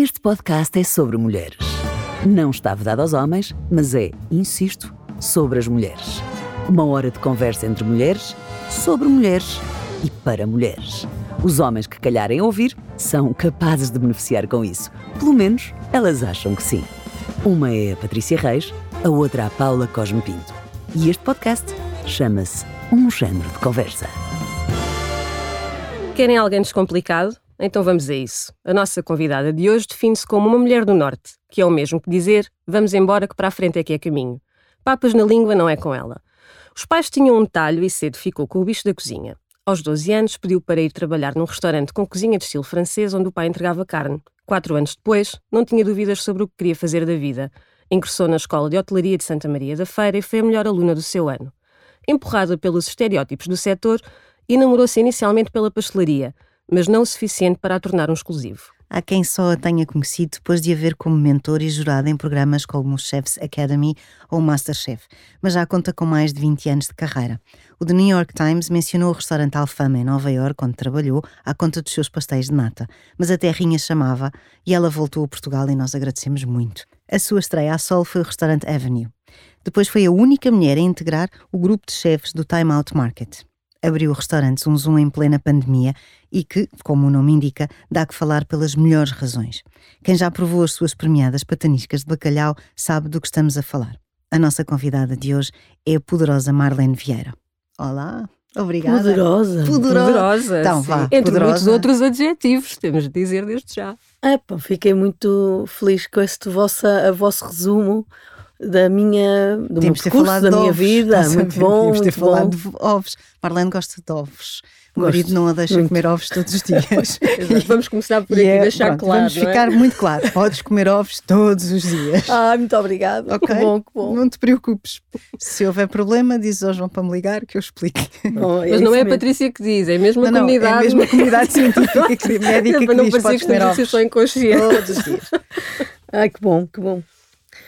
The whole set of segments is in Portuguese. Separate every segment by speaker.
Speaker 1: Este podcast é sobre mulheres. Não está vedado aos homens, mas é, insisto, sobre as mulheres. Uma hora de conversa entre mulheres, sobre mulheres e para mulheres. Os homens que calharem ouvir são capazes de beneficiar com isso. Pelo menos elas acham que sim. Uma é a Patrícia Reis, a outra a Paula Cosme Pinto. E este podcast chama-se Um Género de Conversa.
Speaker 2: Querem alguém descomplicado? Então vamos a isso. A nossa convidada de hoje define-se como uma mulher do Norte, que é o mesmo que dizer vamos embora que para a frente é que é caminho. Papas na língua não é com ela. Os pais tinham um talho e cedo ficou com o bicho da cozinha. Aos 12 anos pediu para ir trabalhar num restaurante com cozinha de estilo francês onde o pai entregava carne. Quatro anos depois, não tinha dúvidas sobre o que queria fazer da vida. Ingressou na Escola de Hotelaria de Santa Maria da Feira e foi a melhor aluna do seu ano. Empurrada pelos estereótipos do setor, enamorou-se inicialmente pela pastelaria – mas não o suficiente para a tornar um exclusivo.
Speaker 3: Há quem só a tenha conhecido depois de haver como mentor e jurada em programas como o Chef's Academy ou Masterchef, mas já conta com mais de 20 anos de carreira. O The New York Times mencionou o restaurante Alfama em Nova York, onde trabalhou, à conta dos seus pastéis de nata, mas a terrinha chamava e ela voltou a Portugal e nós agradecemos muito. A sua estreia à sol foi o restaurante Avenue. Depois foi a única mulher a integrar o grupo de chefes do Time Out Market abriu o restaurante Zum Zum em plena pandemia e que, como o nome indica, dá que falar pelas melhores razões. Quem já provou as suas premiadas pataniscas de bacalhau sabe do que estamos a falar. A nossa convidada de hoje é a poderosa Marlene Vieira. Olá! Obrigada.
Speaker 2: Poderosa.
Speaker 3: Poderosa.
Speaker 2: poderosa
Speaker 3: então, vá,
Speaker 2: Entre
Speaker 3: poderosa.
Speaker 2: muitos outros adjetivos, temos de dizer desde já.
Speaker 4: Ah, pá, fiquei muito feliz com este vossa, a vosso resumo da minha, do meu percurso, da minha vida. Muito bom,
Speaker 3: Temos
Speaker 4: muito
Speaker 3: ter falado
Speaker 4: bom.
Speaker 3: de ovos. Marlene gosta de ovos. O marido não a deixa
Speaker 4: muito.
Speaker 3: comer ovos todos os dias.
Speaker 2: Vamos começar por aqui,
Speaker 3: é-
Speaker 2: deixar
Speaker 3: pronto,
Speaker 2: claro.
Speaker 3: Vamos
Speaker 2: não é?
Speaker 3: ficar muito claro. Podes comer ovos todos os dias.
Speaker 4: Ah, muito obrigada.
Speaker 3: Ok?
Speaker 4: Que bom, que bom.
Speaker 3: Não te preocupes. Se houver problema, dizes ao João para me ligar que eu explico.
Speaker 4: Bom,
Speaker 2: Mas não é a. Patrícia que diz, é a mesma
Speaker 3: Não, não,
Speaker 2: comunidade.
Speaker 3: é mesmo a comunidade científica, que, médica
Speaker 2: É
Speaker 3: que
Speaker 2: para não
Speaker 3: diz
Speaker 2: parecer que
Speaker 3: comer
Speaker 2: estamos a ser
Speaker 3: ovos
Speaker 2: só inconscientes.
Speaker 3: todos os dias.
Speaker 4: Ai, que bom, que bom.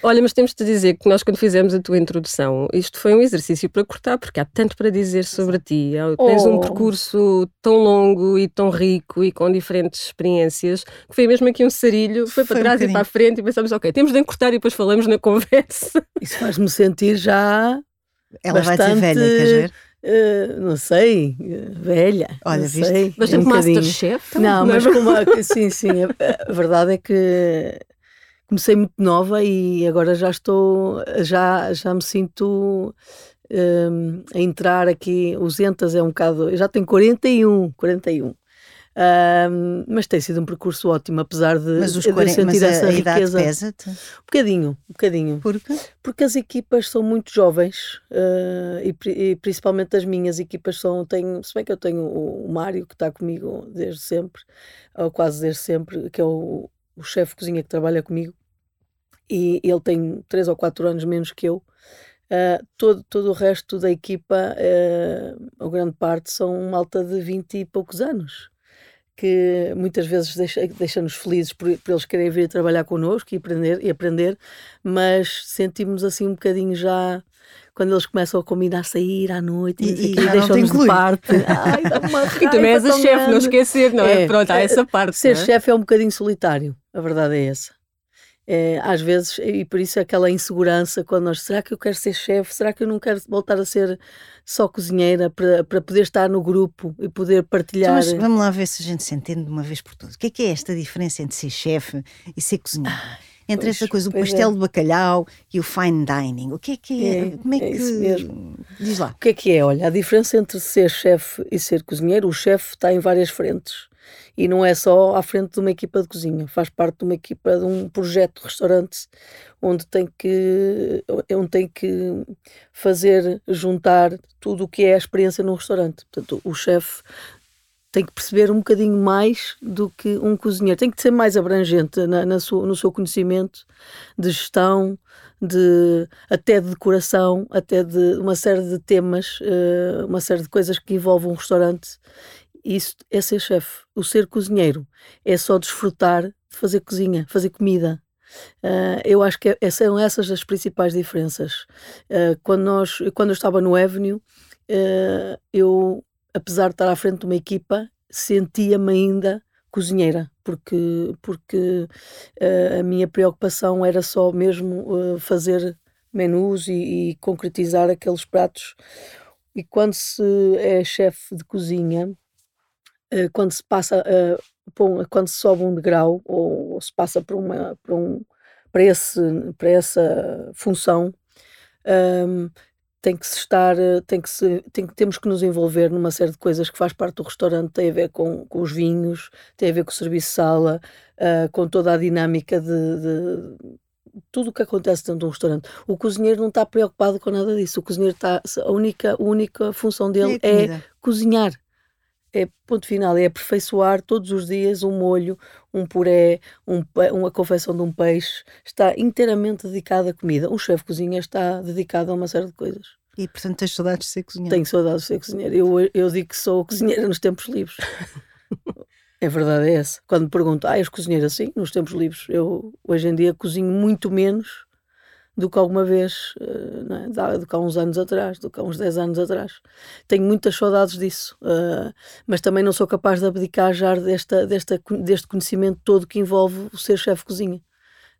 Speaker 2: Olha, mas temos de dizer que nós, quando fizemos a tua introdução, isto foi um exercício para cortar, porque há tanto para dizer sobre ti. Tens um
Speaker 4: Oh.
Speaker 2: percurso tão longo e tão rico e com diferentes experiências, que foi mesmo aqui um sarilho, foi para
Speaker 3: Foi um
Speaker 2: trás e
Speaker 3: bocadinho.
Speaker 2: para a frente e pensámos, ok, temos de encurtar e depois falamos na conversa.
Speaker 4: Isso faz-me sentir já,
Speaker 3: Ela vai dizer
Speaker 4: Bastante-
Speaker 3: velha, queres ver?
Speaker 4: eh, não sei, eh, velha.
Speaker 3: Olha,
Speaker 4: não
Speaker 3: viste?
Speaker 4: sei,
Speaker 2: Bastante
Speaker 4: um bocadinho.
Speaker 2: Masterchef.
Speaker 4: Não,
Speaker 2: é
Speaker 4: mas como a, sim, sim, a, a verdade é que comecei muito nova e agora já estou, já, já me sinto hum, a entrar aqui, os entas é um bocado, eu já tenho 41, 41. Hum, mas tem sido um percurso ótimo, apesar de,
Speaker 3: Mas, os
Speaker 4: de eu
Speaker 3: 40,
Speaker 4: sentir
Speaker 3: mas a,
Speaker 4: essa
Speaker 3: a idade
Speaker 4: riqueza.
Speaker 3: pesa-te?
Speaker 4: Um bocadinho, um bocadinho.
Speaker 3: Porque?
Speaker 4: Porque as equipas são muito jovens eh, e, e principalmente as minhas equipas são. Tenho, se bem que eu tenho o, o Mário que está comigo desde sempre, ou quase desde sempre, que é o, o chefe de cozinha que trabalha comigo, e ele tem 3 ou 4 anos menos que eu. Eh, todo, todo o resto da equipa, eh, a grande parte, são malta de 20 e poucos anos. Que muitas vezes deixa- deixa-nos felizes por, por eles querem vir trabalhar connosco e aprender, e aprender mas sentimos assim um bocadinho já quando eles começam a combinar a sair à noite
Speaker 3: E-
Speaker 4: e,
Speaker 3: e
Speaker 4: deixam-nos de parte. Ai,
Speaker 2: E também és a chefe, não esquecer, não é?
Speaker 4: É,
Speaker 2: Pronto, há
Speaker 4: é,
Speaker 2: essa parte.
Speaker 4: Ser
Speaker 2: é?
Speaker 4: chefe é um bocadinho solitário, a verdade é essa. É, às vezes, e por isso aquela insegurança quando nós, será que eu quero ser chefe? Será que eu não quero voltar a ser só cozinheira para, para poder estar no grupo e poder
Speaker 3: Então,
Speaker 4: partilhar?
Speaker 3: mas vamos lá ver se a gente se entende de uma vez por todas. O que é que é esta diferença entre ser chefe e ser cozinheiro? Entre
Speaker 4: pois,
Speaker 3: esta coisa, o
Speaker 4: é.
Speaker 3: pastel de bacalhau e o fine dining. O que é que é?
Speaker 4: É,
Speaker 3: Como é
Speaker 4: é
Speaker 3: que.
Speaker 4: isso mesmo.
Speaker 3: Diz lá.
Speaker 4: O que é que é? Olha, a diferença entre ser chefe e ser cozinheiro, o chefe está em várias frentes. E não é só à frente de uma equipa de cozinha, faz parte de uma equipa de um projeto de restaurante onde tem que, onde tem que fazer, juntar tudo o que é a experiência num restaurante. Portanto, o chefe tem que perceber um bocadinho mais do que um cozinheiro. Tem que ser mais abrangente na, na sua- no seu conhecimento de gestão, de, até de decoração, até de uma série de temas, eh, uma série de coisas que envolvem um restaurante. Isso é ser chefe. O ser cozinheiro é só desfrutar de fazer cozinha, fazer comida. Ah, eu acho que é- são essas as principais diferenças. Ah, quando, nós, quando eu estava no Avenue, ah, eu, apesar de estar à frente de uma equipa, sentia-me ainda cozinheira, porque, porque uh, a minha preocupação era só mesmo uh, fazer menus e, e, concretizar aqueles pratos. E quando se é chefe de cozinha, uh, quando se passa, bom, quando se sobe um degrau ou, ou se passa para, uma, para, um, para, esse, para essa função, um, tem que se estar, eh, tem que se, tem, temos que nos envolver numa série de coisas que faz parte do restaurante, tem a ver com, com os vinhos, tem a ver com o serviço de sala, uh, com toda a dinâmica de, de tudo o que acontece dentro de um restaurante. O cozinheiro não está preocupado com nada disso. O cozinheiro está, a única, a única função dele é, é cozinhar é ponto final, é aperfeiçoar todos os dias um molho, um puré, um, uma confecção de um peixe. Está inteiramente dedicado à comida. Um chefe de cozinha está dedicado a uma série de coisas.
Speaker 3: E portanto tens saudades de ser cozinheiro?
Speaker 4: Tenho saudades de ser cozinheiro. Eu, eu digo que sou cozinheira nos tempos livres. é verdade, é essa. Quando me perguntam, ah, és cozinheira assim, nos tempos livres? Eu hoje em dia cozinho muito menos do que alguma vez, uh, é? do que há uns anos atrás, do que há uns 10 anos atrás. Tenho muitas saudades disso, uh, mas também não sou capaz de abdicar já desta, desta, deste conhecimento todo que envolve o ser chefe de cozinha.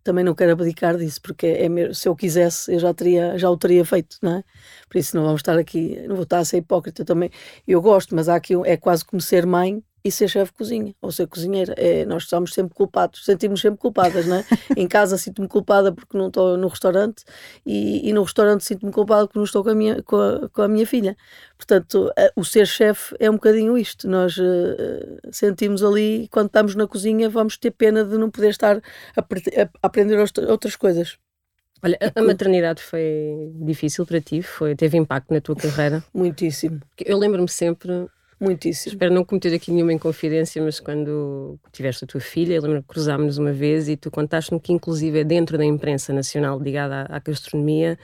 Speaker 4: Também não quero abdicar disso, porque é, se eu quisesse, eu já, teria, já o teria feito, não é? Por isso não vamos estar aqui, não vou estar a ser hipócrita também. Eu gosto, mas há aqui, é quase como ser mãe e ser chefe de cozinha ou ser cozinheira. É, nós estamos sempre culpados, sentimos sempre culpadas, não é? em casa sinto-me culpada porque não estou no restaurante e, e no restaurante sinto-me culpada porque não estou com a minha, com a, com a minha filha. Portanto, o ser chefe é um bocadinho isto. Nós uh, sentimos ali, quando estamos na cozinha, vamos ter pena de não poder estar a, a aprender outras coisas.
Speaker 2: Olha, a, maternidade foi difícil para ti? Foi, teve impacto na tua carreira?
Speaker 4: Muitíssimo.
Speaker 2: Eu lembro-me sempre
Speaker 4: Muitíssimo.
Speaker 2: Espero não cometer aqui nenhuma inconfidência, mas quando tiveste a tua filha, eu lembro que cruzámos-nos uma vez e tu contaste-me que, inclusive, é dentro da imprensa nacional ligada à, à gastronomia,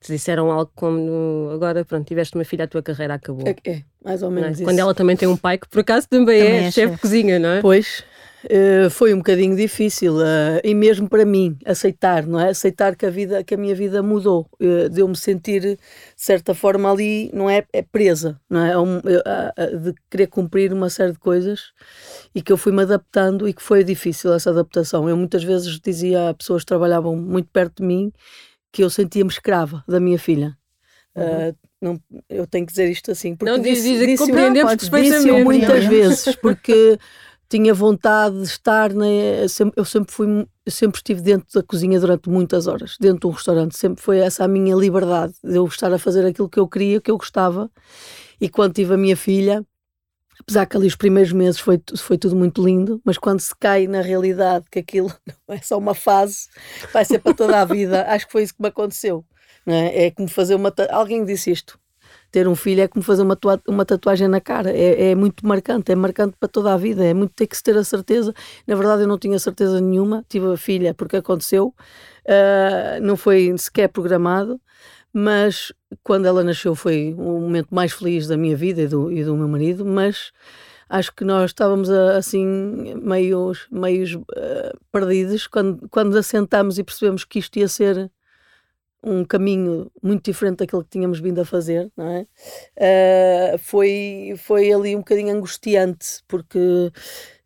Speaker 2: te disseram algo como agora, pronto, tiveste uma filha, a tua carreira acabou.
Speaker 4: É, é mais ou menos é?
Speaker 2: isso. Quando ela também tem um pai que, por acaso, também, também é, é chefe de cozinha, não é?
Speaker 4: Pois, Uh, foi um bocadinho difícil uh, e mesmo para mim aceitar, não é? Aceitar que a vida, que a minha vida mudou, uh, de eu me sentir de certa forma ali, não é, é presa, não é? Um, de querer cumprir uma série de coisas e que eu fui me adaptando e que foi difícil essa adaptação. Eu muitas vezes dizia a pessoas que trabalhavam muito perto de mim que eu sentia-me escrava da minha filha. Uhum. não, eu tenho que dizer isto assim,
Speaker 2: porque não diz, disse, diz, disse, compreendemos
Speaker 4: disse muitas vezes, porque tinha vontade de estar, né? eu sempre fui, eu sempre estive dentro da cozinha durante muitas horas, dentro de um restaurante, sempre foi essa a minha liberdade, de eu estar a fazer aquilo que eu queria, que eu gostava, e quando tive a minha filha, apesar que ali os primeiros meses foi, foi tudo muito lindo, mas quando se cai na realidade que aquilo não é só uma fase, vai ser para toda a vida, acho que foi isso que me aconteceu. Não é? é como fazer uma. Alguém disse isto ter um filho é como fazer uma, uma tatuagem na cara, é, é, muito marcante, é marcante para toda a vida, é muito ter que se ter a certeza. Na verdade, eu não tinha certeza nenhuma, tive a filha porque aconteceu, uh, não foi sequer programado, mas quando ela nasceu foi o momento mais feliz da minha vida e do, e do meu marido, mas acho que nós estávamos assim meios, meios uh, perdidos quando, quando assentámos e percebemos que isto ia ser um caminho muito diferente daquele que tínhamos vindo a fazer, não é? Uh, foi, foi ali um bocadinho angustiante, porque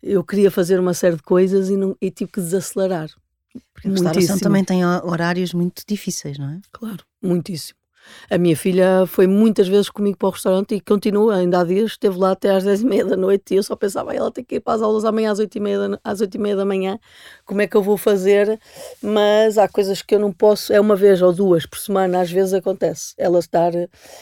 Speaker 4: eu queria fazer uma série de coisas e, não, e tive que desacelerar.
Speaker 3: Porque a restauração também tem horários muito difíceis, não é?
Speaker 4: Claro, muitíssimo. A minha filha foi muitas vezes comigo para o restaurante e continua, ainda há dias, esteve lá até às 10 e meia da noite e eu só pensava, ela tem que ir para as aulas amanhã às 8 e meia da, às 8 e meia da manhã, como é que eu vou fazer? Mas há coisas que eu não posso, é uma vez ou duas por semana, às vezes acontece, ela estar...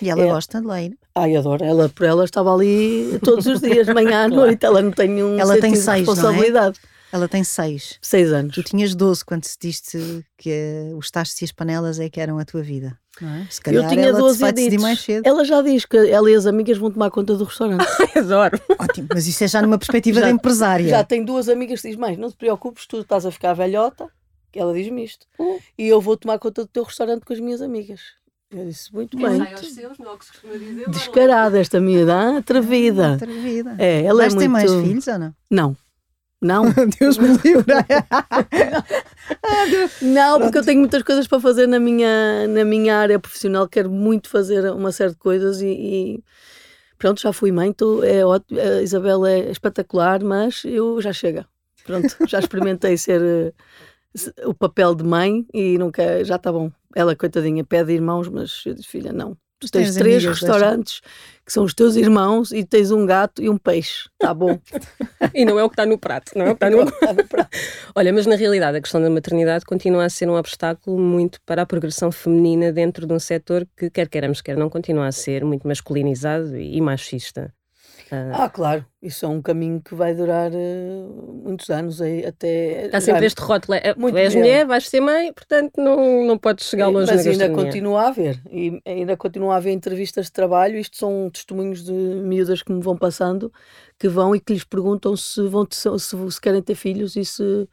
Speaker 3: E ela é, gosta de ler?
Speaker 4: Ai, adoro, ela por ela estava ali todos os dias, de manhã à noite, ela não tem nenhum
Speaker 3: ela tem seis,
Speaker 4: responsabilidade.
Speaker 3: Não é? Ela tem seis.
Speaker 4: Seis anos.
Speaker 3: Tu tinhas 12 quando se disse que os tachos e as panelas é que eram a tua vida. É? Se calhar
Speaker 4: eu tinha
Speaker 3: ela
Speaker 4: 12 e mais cedo. Ela já diz que ela e as amigas vão tomar conta do restaurante.
Speaker 2: Adoro.
Speaker 3: Ótimo, mas isso é já numa perspectiva já, de empresária.
Speaker 4: Já tem duas amigas que dizem, mãe, não te preocupes, tu estás a ficar velhota. Ela diz-me isto. Hum. E eu vou tomar conta do teu restaurante com as minhas amigas. Eu disse, muito bem.
Speaker 2: Seus, não,
Speaker 4: dizer, Descarada esta miúda, atrevida.
Speaker 3: Atrevida.
Speaker 4: É, ela Vais é muito... ter
Speaker 3: mais filhos ou não?
Speaker 4: Não. Não.
Speaker 3: Deus me livre.
Speaker 4: não, porque eu tenho muitas coisas para fazer na minha, na minha área profissional. Quero muito fazer uma série de coisas e, e Pronto, já fui mãe, tô, é ótimo, a Isabel é espetacular, mas eu já chega. Pronto, já experimentei ser uh, o papel de mãe e nunca, já está bom. Ela, coitadinha, pede irmãos, mas eu disse, filha, não. Tu tens, tens três restaurantes que são os teus irmãos e tens um gato e um peixe. Está bom.
Speaker 2: e não é o que está no prato, não é o que está no, está no prato. Olha, mas na realidade a questão da maternidade continua a ser um obstáculo muito para a progressão feminina dentro de um setor que, quer queiramos, quer não, continua a ser muito masculinizado e machista.
Speaker 4: Ah, claro, isso é um caminho que vai durar uh, muitos anos aí, até.
Speaker 2: Há sempre este rótulo: é, muito és mulher, vais ser mãe, portanto não, não podes chegar longe
Speaker 4: Mas ainda continua a haver, e ainda continua a haver entrevistas de trabalho. Isto são testemunhos de miúdas que me vão passando, que vão e que lhes perguntam se, vão se, se querem ter filhos e se.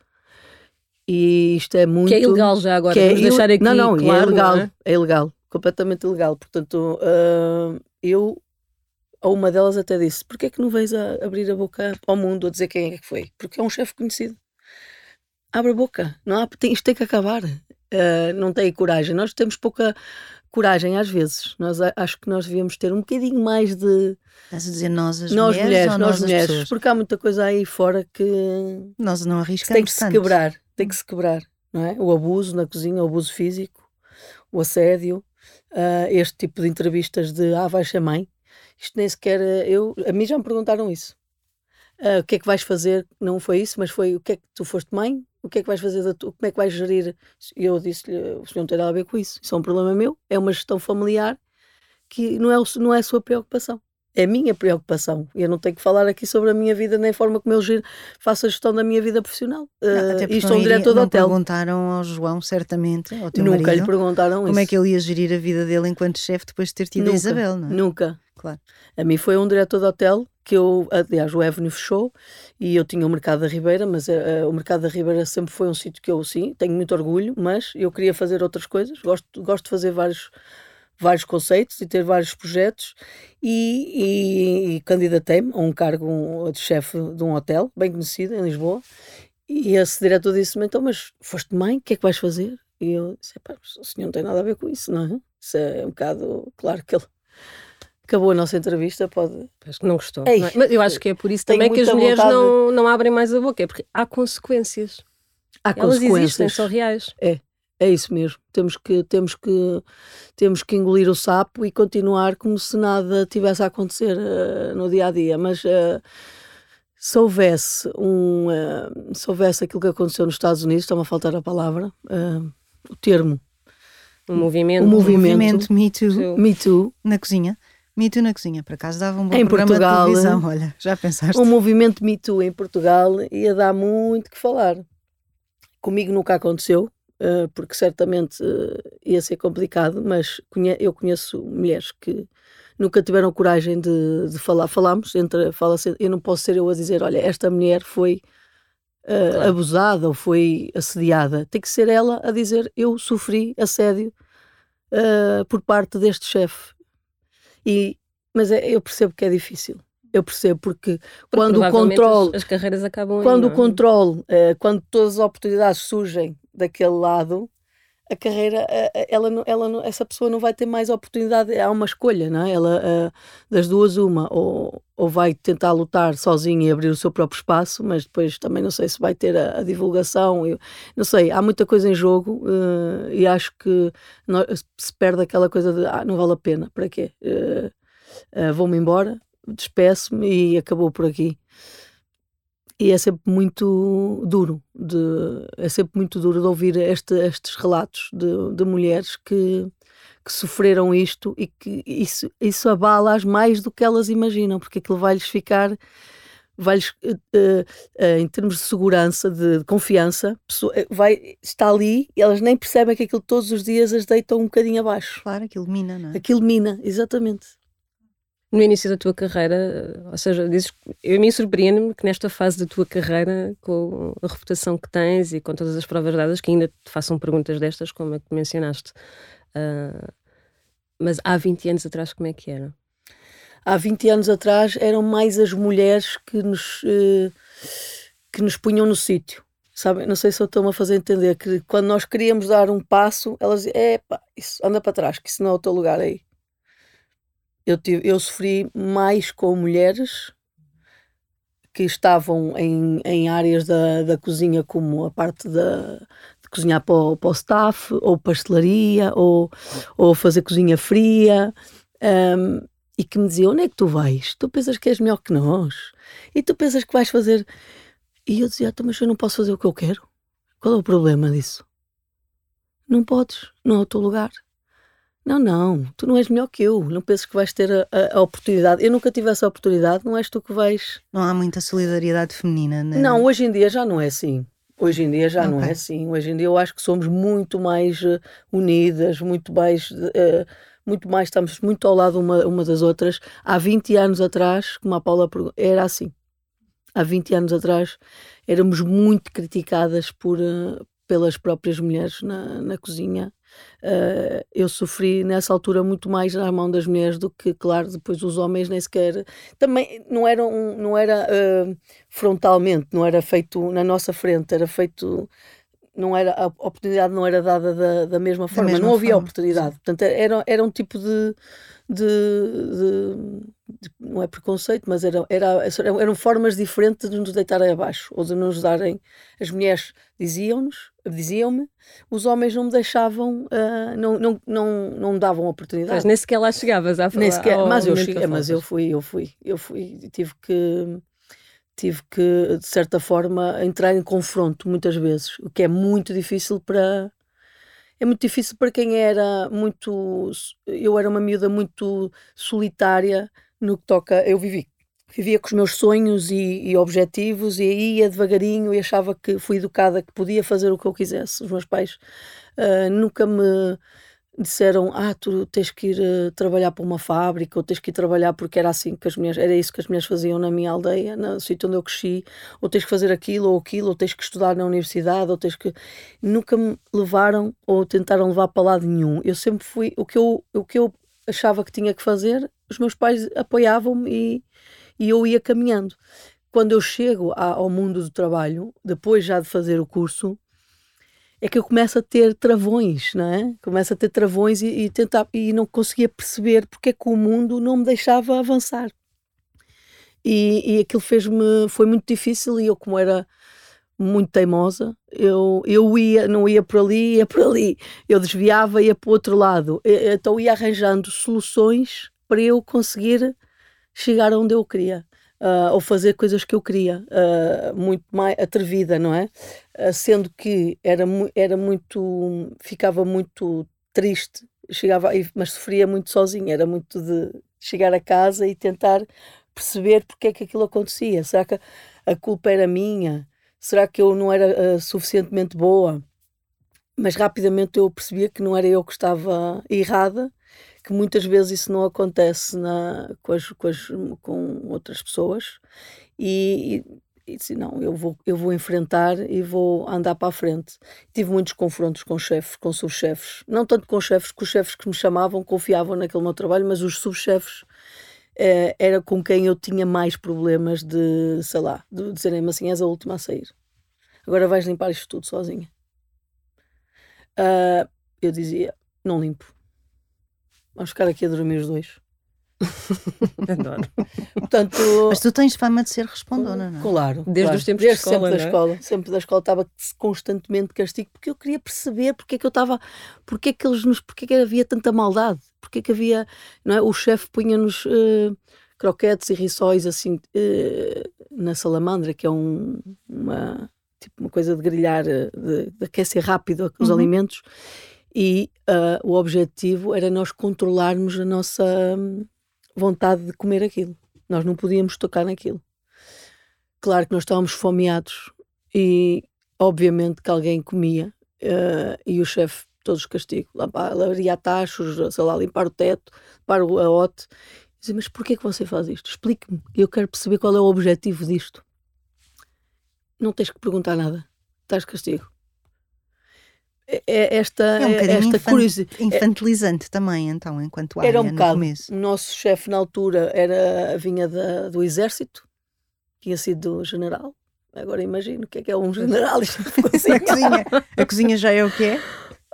Speaker 4: E isto é muito.
Speaker 2: Que é ilegal já agora, que é é deixar aqui.
Speaker 4: Não, não,
Speaker 2: é claro,
Speaker 4: é ilegal,
Speaker 2: é?
Speaker 4: é ilegal, completamente ilegal. Portanto, uh, eu ou uma delas até disse: Porquê é que não vens a abrir a boca ao mundo a dizer quem é que foi? Porque é um chefe conhecido. Abre a boca. Não há, tem, isto tem que acabar. Uh, não tem coragem. Nós temos pouca coragem às vezes. Nós acho que nós devíamos ter um bocadinho mais de.
Speaker 3: Estás a dizer nós as
Speaker 4: nós
Speaker 3: mulheres,
Speaker 4: mulheres
Speaker 3: ou
Speaker 4: nós,
Speaker 3: nós
Speaker 4: mulheres,
Speaker 3: pessoas?
Speaker 4: porque há muita coisa aí fora que
Speaker 3: nós não arriscamos
Speaker 4: tem que se
Speaker 3: tanto.
Speaker 4: quebrar, tem que se quebrar, não é? O abuso na cozinha, o abuso físico, o assédio, uh, este tipo de entrevistas de ah, vais ser mãe. Isto nem sequer. Eu, a mim já me perguntaram isso. Uh, o que é que vais fazer? Não foi isso, mas foi o que é que tu foste mãe? O que é que vais fazer? Da tu, como é que vais gerir? E eu disse-lhe: o senhor não tem nada a ver com isso. Isso é um problema meu. É uma gestão familiar que não é, o, não é a sua preocupação. É a minha preocupação. Eu não tenho que falar aqui sobre a minha vida, nem a forma como eu giro, faço a gestão da minha vida profissional.
Speaker 3: Não, até
Speaker 4: uh, isto é um diretor de
Speaker 3: não
Speaker 4: hotel.
Speaker 3: perguntaram ao João, certamente, ao teu
Speaker 4: Nunca
Speaker 3: marido,
Speaker 4: lhe perguntaram
Speaker 3: como
Speaker 4: isso.
Speaker 3: é que ele ia gerir a vida dele enquanto chefe depois de ter tido
Speaker 4: Nunca,
Speaker 3: a Isabel, não é?
Speaker 4: Nunca.
Speaker 3: Claro.
Speaker 4: A mim foi um diretor de hotel que eu, aliás, o Avenue fechou e eu tinha o Mercado da Ribeira, mas uh, o Mercado da Ribeira sempre foi um sítio que eu, sim, tenho muito orgulho, mas eu queria fazer outras coisas, gosto, gosto de fazer vários, vários conceitos e ter vários projetos e, e, e candidatei-me a um cargo de chefe de um hotel bem conhecido em Lisboa e esse diretor disse-me, então, mas foste mãe, o que é que vais fazer? E eu disse, o senhor não tem nada a ver com isso, não é? Isso é um bocado, claro que ele acabou a nossa entrevista, pode.
Speaker 2: Acho que não gostou. Não é? Mas eu acho que é por isso também que as mulheres
Speaker 4: vontade...
Speaker 2: não, não abrem mais a boca, é porque há consequências.
Speaker 4: Há
Speaker 2: Elas
Speaker 4: consequências.
Speaker 2: existem, são reais.
Speaker 4: É, é isso mesmo. Temos que, temos que, temos que engolir o sapo e continuar como se nada tivesse a acontecer uh, no dia a dia. Mas uh, se houvesse um, uh, se houvesse aquilo que aconteceu nos Estados Unidos, está-me a faltar a palavra, o termo.
Speaker 2: Um movimento.
Speaker 4: O movimento,
Speaker 3: movimento Me Too.
Speaker 4: Me Too.
Speaker 3: Na cozinha. Me Too na cozinha, por acaso dava um bom
Speaker 4: em
Speaker 3: programa
Speaker 4: Portugal,
Speaker 3: de televisão, olha, já pensaste?
Speaker 4: O movimento Me Too em Portugal ia dar muito que falar. Comigo nunca aconteceu, uh, porque certamente uh, ia ser complicado, mas eu conheço mulheres que nunca tiveram coragem de, de falar. Falamos, entre, fala eu não posso ser eu a dizer, olha, esta mulher foi uh, claro. abusada ou foi assediada. Tem que ser ela a dizer, eu sofri assédio por parte deste chefe. E, mas é, eu percebo que é difícil. Eu percebo porque, porque quando o controle.
Speaker 2: As, as, carreiras acabam
Speaker 4: Quando
Speaker 2: aí,
Speaker 4: o controle, uh, quando todas as oportunidades surgem daquele lado, a carreira, uh, ela, ela essa pessoa não vai ter mais oportunidade. Há uma escolha, não é? Ela, uh, das duas, uma, ou, ou vai tentar lutar sozinha e abrir o seu próprio espaço, mas depois também não sei se vai ter a, a divulgação. Eu, não sei, há muita coisa em jogo e acho que se perde aquela coisa de ah, não vale a pena, para quê? Vou-me embora despeço-me e acabou por aqui. E é sempre muito duro, de, é sempre muito duro de ouvir este, estes relatos de, de mulheres que, que sofreram isto e que isso, isso abala-as mais do que elas imaginam, porque aquilo vai-lhes ficar, vai-lhes, uh, uh, em termos de segurança, de, de confiança, vai, está ali e elas nem percebem que aquilo todos os dias as deitam um bocadinho abaixo.
Speaker 3: Claro, aquilo mina, não é?
Speaker 4: Aquilo mina, exatamente
Speaker 2: no início da tua carreira, ou seja, dizes, eu me surpreendo-me que nesta fase da tua carreira, com a reputação que tens e com todas as provas dadas, que ainda te façam perguntas destas, como a que mencionaste. Uh, mas há 20 anos atrás, como é que era?
Speaker 4: Há 20 anos atrás eram mais as mulheres que nos, uh, que nos punham no sítio. Sabe? Não sei se eu estou-me a fazer entender que quando nós queríamos dar um passo, elas diziam: é isso anda para trás, que isso não é o teu lugar aí Eu, tive, eu sofri mais com mulheres que estavam em, em áreas da, da cozinha, como a parte da, de cozinhar para o, para o staff, ou pastelaria, ou, ou fazer cozinha fria, um, e que me diziam: onde é que tu vais? Tu pensas que és melhor que nós? E tu pensas que vais fazer. E eu dizia: então, mas eu não posso fazer o que eu quero? Qual é o problema disso? Não podes, não é o teu lugar. Não, não, tu não és melhor que eu. Não penses que vais ter a, a, a, oportunidade. Eu nunca tive essa oportunidade, não és tu que vais.
Speaker 3: Não há muita solidariedade feminina, né?
Speaker 4: Não, hoje em dia já não é assim. Hoje em dia já okay. não é assim. Hoje em dia eu acho que somos muito mais uh, unidas, muito mais. Uh, muito mais, estamos muito ao lado uma, uma das outras. Há 20 anos atrás, como a Paula era assim. Há 20 anos atrás éramos muito criticadas por, uh, pelas próprias mulheres na, na cozinha Uh, eu sofri nessa altura muito mais na mão das mulheres do que, claro, depois os homens nem sequer. Também não era, um, não era uh, frontalmente, não era feito na nossa frente, era feito. Não era, a oportunidade não era dada da, da mesma forma, da mesma não havia forma. oportunidade. Portanto, era, era um tipo de, de, de, de, não é preconceito, mas era, era, eram formas diferentes de nos deitarem abaixo ou de nos darem. As mulheres diziam-nos, diziam-me, os homens não me deixavam, uh, não, não, não, não me davam oportunidade.
Speaker 2: Mas nem sequer lá chegavas a falar.
Speaker 4: Nem sequer, mas eu cheguei, mas eu fui, eu fui, eu fui, tive que tive que, de certa forma, entrar em confronto muitas vezes, o que é muito difícil para é muito difícil para quem era muito. Eu era uma miúda muito solitária no que toca. Eu vivi. Vivia com os meus sonhos e, e objetivos e ia devagarinho e achava que fui educada, que podia fazer o que eu quisesse. Os meus pais uh, nunca me disseram: Ah, tu tens que ir uh, trabalhar para uma fábrica, ou tens que ir trabalhar porque era assim que as mulheres, era isso que as mulheres faziam na minha aldeia, no sítio onde eu cresci, ou tens que fazer aquilo ou aquilo, ou tens que estudar na universidade, ou tens que. Nunca me levaram ou tentaram levar para lado nenhum. Eu sempre fui. O que eu, o que eu achava que tinha que fazer, os meus pais apoiavam-me e, e eu ia caminhando. Quando eu chego ao mundo do trabalho, depois já de fazer o curso, é que eu começo a ter travões, não é? Começo a ter travões e, e tentar e não conseguia perceber porque é que o mundo não me deixava avançar. E, e aquilo fez-me foi muito difícil e eu como era muito teimosa, eu, eu ia, não ia por ali, ia por ali. Eu desviava, ia para o outro lado. Então ia arranjando soluções para eu conseguir chegar onde eu queria uh, ou fazer coisas que eu queria, uh, muito mais atrevida, não é? Uh, sendo que era, era muito, ficava muito triste, chegava, mas sofria muito sozinha, era muito de chegar a casa e tentar perceber porque é que aquilo acontecia. Será que a culpa era minha? Será que eu não era suficientemente boa? Mas rapidamente eu percebia que não era eu que estava errada que muitas vezes isso não acontece na, com, as, com, as, com outras pessoas e, e, e disse, não, eu vou, eu vou enfrentar e vou andar para a frente. Tive muitos confrontos com chefes, com subchefes, não tanto com chefes, com os chefes que me chamavam, confiavam naquele meu trabalho, mas os subchefes eh, era com quem eu tinha mais problemas de, sei lá, de dizerem-me assim, és a última a sair. Agora vais limpar isto tudo sozinha. Uh, eu dizia, não limpo Vamos ficar aqui a dormir os dois.
Speaker 2: Adoro.
Speaker 4: Portanto,
Speaker 3: Mas tu tens fama de ser respondona, não é?
Speaker 4: Claro.
Speaker 2: Desde
Speaker 4: claro.
Speaker 2: os tempos
Speaker 4: Desde
Speaker 2: de escola,
Speaker 4: sempre
Speaker 2: da
Speaker 4: é? escola. Sempre da escola estava constantemente castigo porque eu queria perceber porque é que eu estava, porque é que eles nos, porque é que havia tanta maldade, porque é que havia, não é? O chefe punha-nos uh, croquetes e rissóis assim uh, na salamandra, que é um, uma tipo uma coisa de grelhar, eh, de, de aquecer rápido os uhum. alimentos e uh, o objetivo era nós controlarmos a nossa hum, vontade de comer aquilo. Nós não podíamos tocar naquilo. Claro que nós estávamos fomeados e, obviamente, que alguém comia uh, e o chefe, todos os castigos, abria tachos, sei lá, limpar o teto, limpar o aote. Dizia, mas porquê que você faz isto? Explique-me, eu quero perceber qual é o objetivo disto. Não tens que perguntar nada, estás castigo. É, é esta,
Speaker 3: é um
Speaker 4: esta
Speaker 3: curiosidade. Infantilizante também, então, enquanto área,
Speaker 4: Era um bocado.
Speaker 3: Começo.
Speaker 4: O nosso chefe na altura era, vinha da, do exército, tinha sido general. Agora imagino o que é que é um general.
Speaker 3: a, cozinha, a cozinha já é o que é?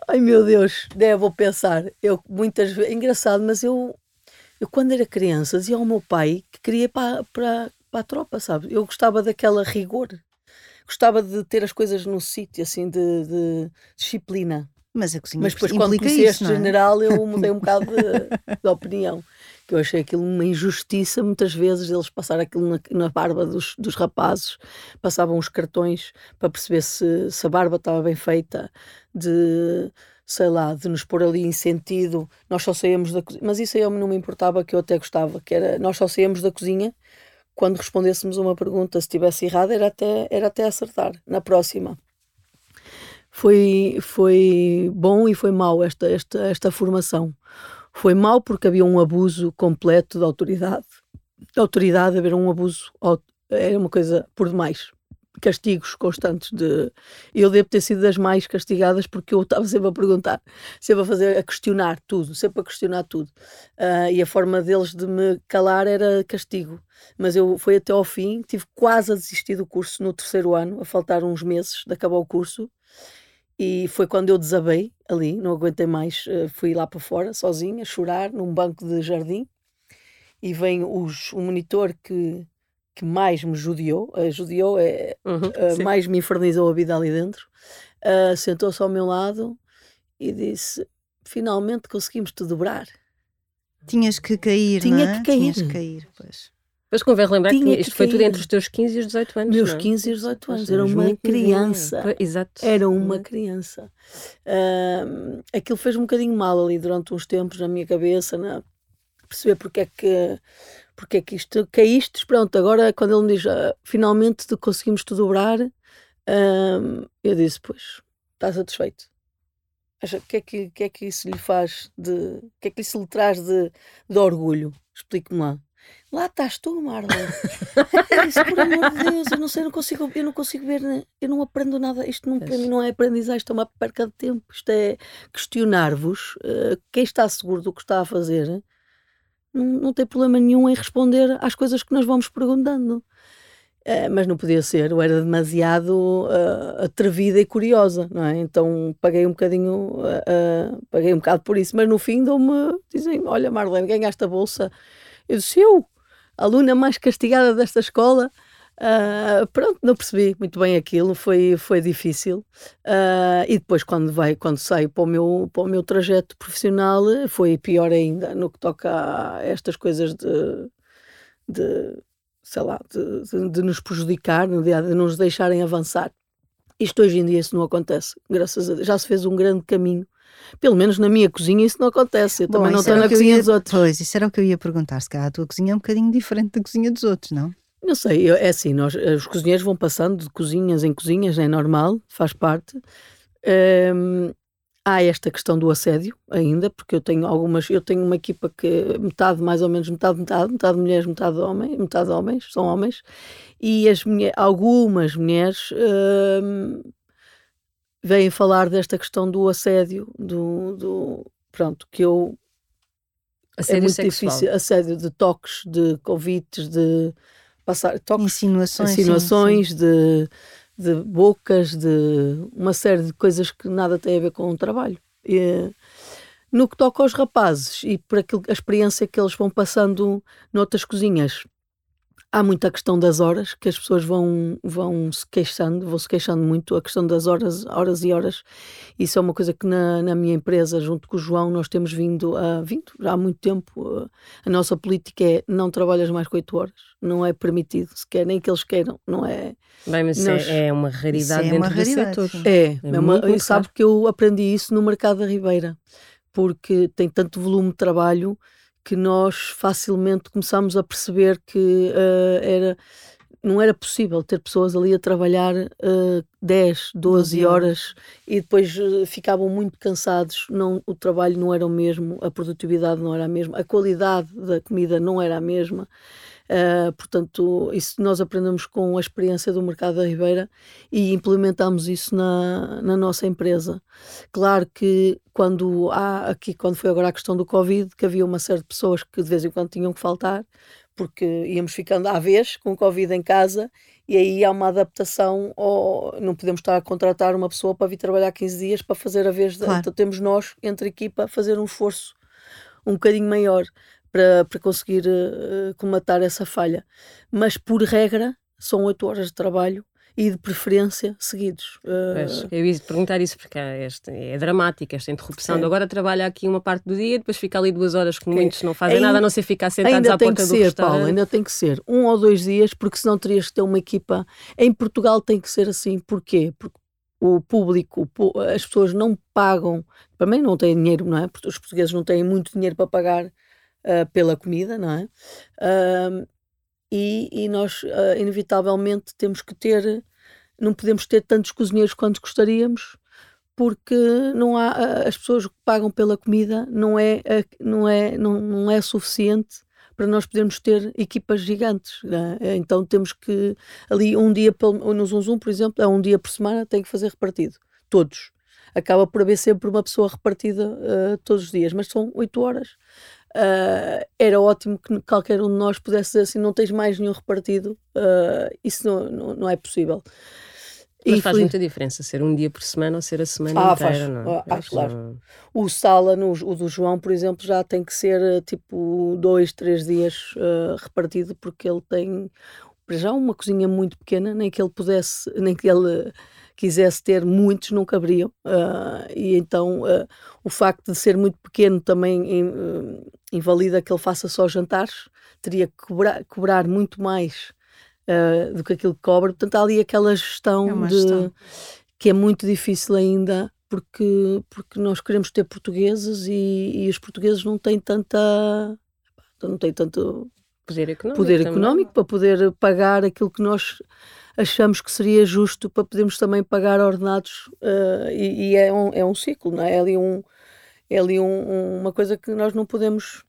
Speaker 4: Ai meu Deus, devo pensar. Eu muitas vezes. É engraçado, mas eu Eu, quando era criança, dizia ao meu pai que queria para, para, para a tropa, sabe? Eu gostava daquela rigor. Gostava de ter as coisas no sítio, assim, de, de disciplina.
Speaker 3: Mas a cozinha
Speaker 4: Mas depois, quando
Speaker 3: isso,
Speaker 4: este
Speaker 3: é?
Speaker 4: general, eu mudei um bocado de, de opinião. Que eu achei aquilo uma injustiça, muitas vezes, eles passar aquilo na, na barba dos, dos rapazes, passavam os cartões para perceber se, se a barba estava bem feita, de, sei lá, de nos pôr ali em sentido, nós só saíamos da cozinha, mas isso aí eu não me importava, que eu até gostava, que era, nós só saíamos da cozinha quando respondêssemos uma pergunta, se estivesse errada, era até, era até acertar, na próxima foi, foi bom e foi mau esta, esta, esta formação. Foi mau porque havia um abuso completo de autoridade. De autoridade, haver um abuso, era uma coisa por demais. Castigos constantes de. Eu devo ter sido das mais castigadas porque eu estava sempre a perguntar, sempre a fazer, a questionar tudo, sempre a questionar tudo. Uh, e a forma deles de me calar era castigo. Mas eu fui até ao fim, tive quase a desistir do curso no terceiro ano, a faltar uns meses de acabar o curso e foi quando eu desabei ali, não aguentei mais, eh, fui lá para fora, sozinha, chorar, num banco de jardim. E vem os, o monitor que, que mais me judiou, uh, judiou é,
Speaker 2: Uhum,
Speaker 4: uh, mais me infernizou a vida ali dentro. Uh, Sentou-se ao meu lado e disse: Finalmente conseguimos te dobrar.
Speaker 3: Tinhas que cair,
Speaker 4: Tinha
Speaker 3: não é?
Speaker 4: que cair.
Speaker 3: Tinhas que cair, pois.
Speaker 2: Mas convém relembrar
Speaker 4: Tinha
Speaker 2: que
Speaker 4: que
Speaker 2: isto foi tudo entre os teus 15 e os 18 anos.
Speaker 4: Meus
Speaker 2: não é?
Speaker 4: 15 e 18 anos, era uma criança.
Speaker 2: Exato.
Speaker 4: Era uma
Speaker 2: Uhum.
Speaker 4: criança. Ahm, aquilo fez um bocadinho mal ali durante uns tempos na minha cabeça, na, perceber porque é que porque é que isto caíste, pronto, agora quando ele me diz "Ah, finalmente te conseguimos te dobrar, eu disse, pois, está satisfeito. O que é que, que é que isso lhe faz de. O que é que isso lhe traz de, de orgulho? Explique-me lá. Lá estás tu, Marlon. Eu disse, por amor de Deus, eu não sei, eu não consigo, eu não consigo ver, eu não aprendo nada. Isto não, para mim não é aprendizagem, isto é uma perca de tempo. Isto é questionar-vos. eh, quem está seguro do que está a fazer não, tem problema nenhum em responder às coisas que nós vamos perguntando. Eh, mas não podia ser, eu era demasiado eh, atrevida e curiosa, não é? Então paguei um bocadinho, eh, paguei um bocado por isso, mas no fim dou-me, dizem, olha Marlene, ganhaste a bolsa. Eu disse, eu, aluna mais castigada desta escola, ah, pronto, não percebi muito bem aquilo, foi, foi difícil. Ah, e depois, quando, vai, quando saio para o, meu, para o meu trajeto profissional, foi pior ainda no que toca a estas coisas de, de sei lá, de, de- de nos prejudicar, de nos deixarem avançar. Isto hoje em dia isso não acontece, graças a Deus. Já se fez um grande caminho. Pelo menos na minha cozinha isso não acontece. Eu
Speaker 3: Bom,
Speaker 4: também não estou na cozinha
Speaker 3: ia-
Speaker 4: dos outros.
Speaker 3: Pois, isso era o que eu ia perguntar. Se calhar a tua cozinha é um bocadinho diferente da cozinha dos outros, não?
Speaker 4: Não sei, é assim, nós, eh, os cozinheiros vão passando de cozinhas em cozinhas, é normal, faz parte. Hum, há esta questão do assédio ainda, porque eu tenho algumas, eu tenho uma equipa que metade, mais ou menos, metade, metade, metade mulheres, metade homens, metade homens, são homens, e as mulher, algumas mulheres hum, vêm falar desta questão do assédio, do, do pronto, que eu é
Speaker 2: Assédio
Speaker 4: muito
Speaker 2: sexual.
Speaker 4: difícil, assédio de toques, de convites, de passar toques,
Speaker 3: Insinuações. sim,
Speaker 4: insinuações, de, de bocas, de uma série de coisas que nada têm a ver com o trabalho. E, no que toca aos rapazes e por aquilo, a experiência que eles vão passando noutras cozinhas, há muita questão das horas, que as pessoas vão, vão se queixando, vão se queixando muito, a questão das horas, horas e horas. Isso é uma coisa que na, na minha empresa, junto com o João, nós temos vindo, a, vindo há muito tempo. uh, A nossa política é não trabalhas mais que 8 horas, não é permitido, sequer, nem que eles queiram, não é.
Speaker 2: Bem, mas isso
Speaker 4: Nós-
Speaker 2: é, é uma raridade
Speaker 3: Isso é
Speaker 2: dentro
Speaker 3: uma
Speaker 2: do
Speaker 3: raridade,
Speaker 2: setor.
Speaker 3: sim.
Speaker 4: É,
Speaker 2: É
Speaker 4: é uma,
Speaker 2: muito, muito
Speaker 4: e sabe que eu aprendi isso no mercado da Ribeira, porque tem tanto volume de trabalho que nós facilmente começámos a perceber que eh, era, não era possível ter pessoas ali a trabalhar eh, 10, 12
Speaker 3: 12
Speaker 4: horas e depois eh, ficavam muito cansados, não, o trabalho não era o mesmo, a produtividade não era a mesma, a qualidade da comida não era a mesma. Uh, portanto, isso nós aprendemos com a experiência do mercado da Ribeira e implementamos isso na, na nossa empresa. Claro que quando há aqui, quando foi agora a questão do Covid, que havia uma série de pessoas que de vez em quando tinham que faltar, porque íamos ficando à vez com o Covid em casa, e aí há uma adaptação, ou não podemos estar a contratar uma pessoa para vir trabalhar 15 dias para fazer a vez.
Speaker 3: Claro.
Speaker 4: Então temos nós, entre equipa, fazer um esforço um bocadinho maior para, para conseguir uh, comatar essa falha. Mas, por regra, são oito horas de trabalho e de preferência seguidos.
Speaker 2: Uh... eu ia perguntar isso porque é, este, é dramática esta interrupção é. agora trabalha aqui uma parte do dia, depois fica ali duas horas que muitos não fazem ainda, nada a não ser ficar sentados à porta do
Speaker 4: ser,
Speaker 2: restaurante.
Speaker 4: Paulo, ainda tem que ser um ou dois dias, porque senão terias que ter uma equipa. Em Portugal tem que ser assim, porquê? Porque o público, as pessoas não pagam, para mim não têm dinheiro, não é? Porque os portugueses não têm muito dinheiro para pagar uh, pela comida, não é? Uh, e, e nós, uh, inevitavelmente, temos que ter, não podemos ter tantos cozinheiros quanto gostaríamos, porque não há, as pessoas que pagam pela comida não é, não é, não, não é suficiente para nós podermos ter equipas gigantes. É? Então temos que, ali um dia, no Zoom, por exemplo, é um dia por semana, tem que fazer repartido. Todos. Acaba por haver sempre uma pessoa repartida uh, todos os dias, mas são oito horas. Uh, era ótimo que qualquer um de nós pudesse dizer assim: não tens mais nenhum repartido, uh, isso não, não, não, é possível.
Speaker 2: Mas e faz muita diferença ser um dia por semana ou ser a semana ah, inteira, faz, não
Speaker 4: é? Ah, claro. O Sala, no, o do João, por exemplo, já tem que ser tipo dois, três dias uh, repartido, porque ele tem já uma cozinha muito pequena, nem que ele pudesse, nem que ele quisesse ter muitos, não caberiam. Uh, e então uh, o facto de ser muito pequeno também uh, invalida que ele faça só jantares, teria que cobrar, cobrar muito mais do que aquilo que cobra. Portanto, há ali aquela gestão, é de, gestão. que é muito difícil ainda. Porque, porque nós queremos ter portugueses e, e os portugueses não têm tanta não têm tanto
Speaker 2: poder económico,
Speaker 4: poder económico para poder pagar aquilo que nós achamos que seria justo para podermos também pagar ordenados uh, e, e, é, um, é um ciclo, não é? É ali, um, é ali um, uma coisa que nós não podemos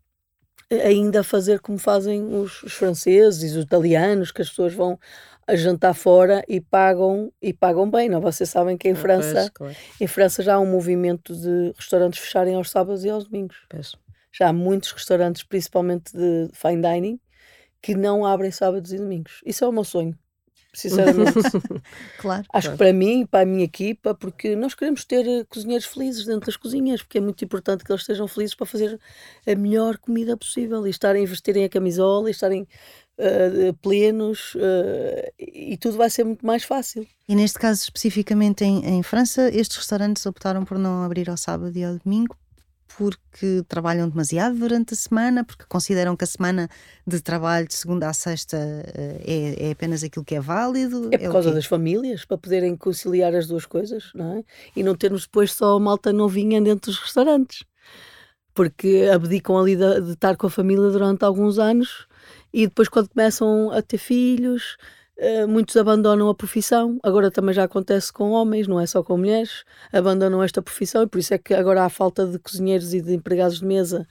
Speaker 4: ainda fazer como fazem os, os franceses e os italianos, que as pessoas vão a jantar fora e pagam e pagam bem, não? Vocês sabem que em ah, França, pois, claro. em França já há um movimento de restaurantes fecharem aos sábados e aos domingos. Pois. Já há muitos restaurantes, principalmente de fine dining, que não abrem sábados e domingos. Isso é o meu sonho sinceramente.
Speaker 3: claro.
Speaker 4: Acho
Speaker 3: claro.
Speaker 4: que para mim, para a minha equipa, porque nós queremos ter eh, cozinheiros felizes dentro das cozinhas, porque é muito importante que eles estejam felizes para fazer a melhor comida possível e estarem a investirem a camisola e estarem uh, plenos uh, e tudo vai ser muito mais fácil.
Speaker 3: E neste caso, especificamente em, em França, estes restaurantes optaram por não abrir ao sábado e ao domingo porque trabalham demasiado durante a semana, porque consideram que a semana de trabalho de segunda a sexta eh, é, é apenas aquilo que é válido?
Speaker 4: É por é causa das famílias, para poderem conciliar as duas coisas, não é? E não termos depois só malta novinha dentro dos restaurantes. Porque abdicam ali de, de estar com a família durante alguns anos e depois, quando começam a ter filhos, muitos abandonam a profissão, agora também já acontece com homens, não é só com mulheres, abandonam esta profissão e por isso é que agora há falta de cozinheiros e de empregados de mesa,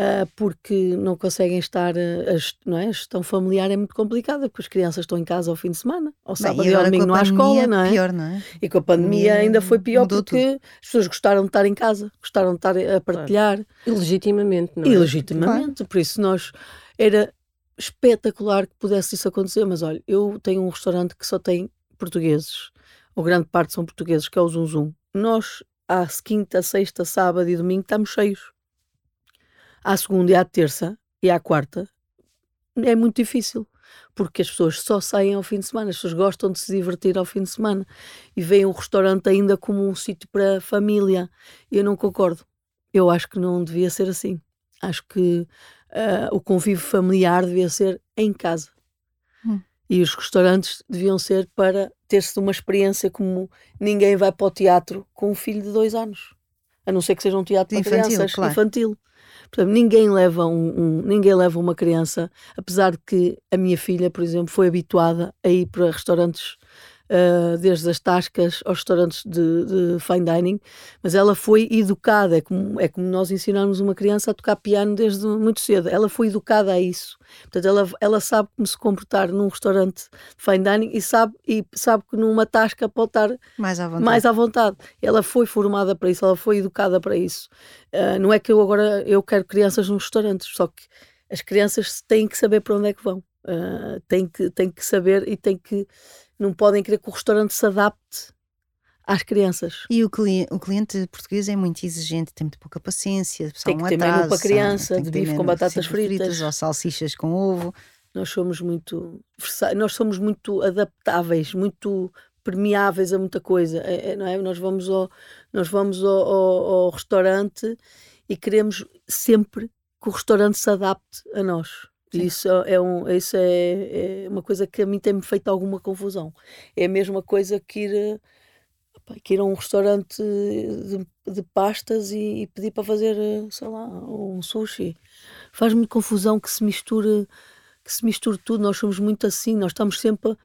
Speaker 4: uh, porque não conseguem estar, uh, a, não é? a gestão familiar é muito complicada, porque as crianças estão em casa ao fim de semana, ao sábado Bem, e ao domingo não há escola, não é?
Speaker 3: Pior, não é?
Speaker 4: E com a pandemia ainda foi pior porque tudo. as pessoas gostaram de estar em casa, gostaram de estar a partilhar. Claro.
Speaker 2: E legitimamente, não é?
Speaker 4: E legitimamente, claro. por isso nós era espetacular que pudesse isso acontecer, mas olha, eu tenho um restaurante que só tem portugueses, ou grande parte são portugueses, que é o Zum Zum. Nós, à quinta, sexta, sábado e domingo, estamos cheios. À segunda e à terça e à quarta é muito difícil, porque as pessoas só saem ao fim de semana, as pessoas gostam de se divertir ao fim de semana e veem o restaurante ainda como um sítio para família. Eu não concordo. Eu acho que não devia ser assim. Acho que uh, o convívio familiar devia ser em casa. Hum. E os restaurantes deviam ser para ter-se uma experiência como ninguém vai para o teatro com um filho de dois anos. A não ser que seja um teatro para infantil, crianças, claro. infantil. Portanto, ninguém leva, um, um, ninguém leva uma criança, apesar de que a minha filha, por exemplo, foi habituada a ir para restaurantes uh, desde as tascas aos restaurantes de, de, fine dining, mas ela foi educada, é como, é como nós ensinarmos uma criança a tocar piano desde muito cedo, ela foi educada a isso. Portanto, ela, ela sabe como se comportar num restaurante de fine dining e sabe, e sabe que numa tasca pode estar
Speaker 3: mais à vontade.
Speaker 4: Mais à vontade. Ela foi formada para isso, ela foi educada para isso. Uh, não é que eu agora eu quero crianças nos restaurantes, só que as crianças têm que saber para onde é que vão. Uh, têm, que, têm que saber e têm que não podem querer que o restaurante se adapte às crianças.
Speaker 3: E o, cli o cliente português é muito exigente, tem muito pouca paciência.
Speaker 4: Tem que um ter atraso, menu para criança, de bife com batatas fritas. fritas.
Speaker 3: Ou salsichas com ovo.
Speaker 4: Nós somos muito nós somos muito adaptáveis, muito permeáveis a muita coisa, é, é, não é? Nós vamos ao, nós vamos ao, ao, ao restaurante e queremos sempre que o restaurante se adapte a nós. E isso, é, um, isso é, é, uma coisa que a mim tem-me feito alguma confusão. É a mesma coisa que ir, que ir a um restaurante de, de pastas e, e, pedir para fazer, sei lá, um sushi. Faz-me confusão que se misture que se misture tudo. Nós somos muito assim, nós estamos sempre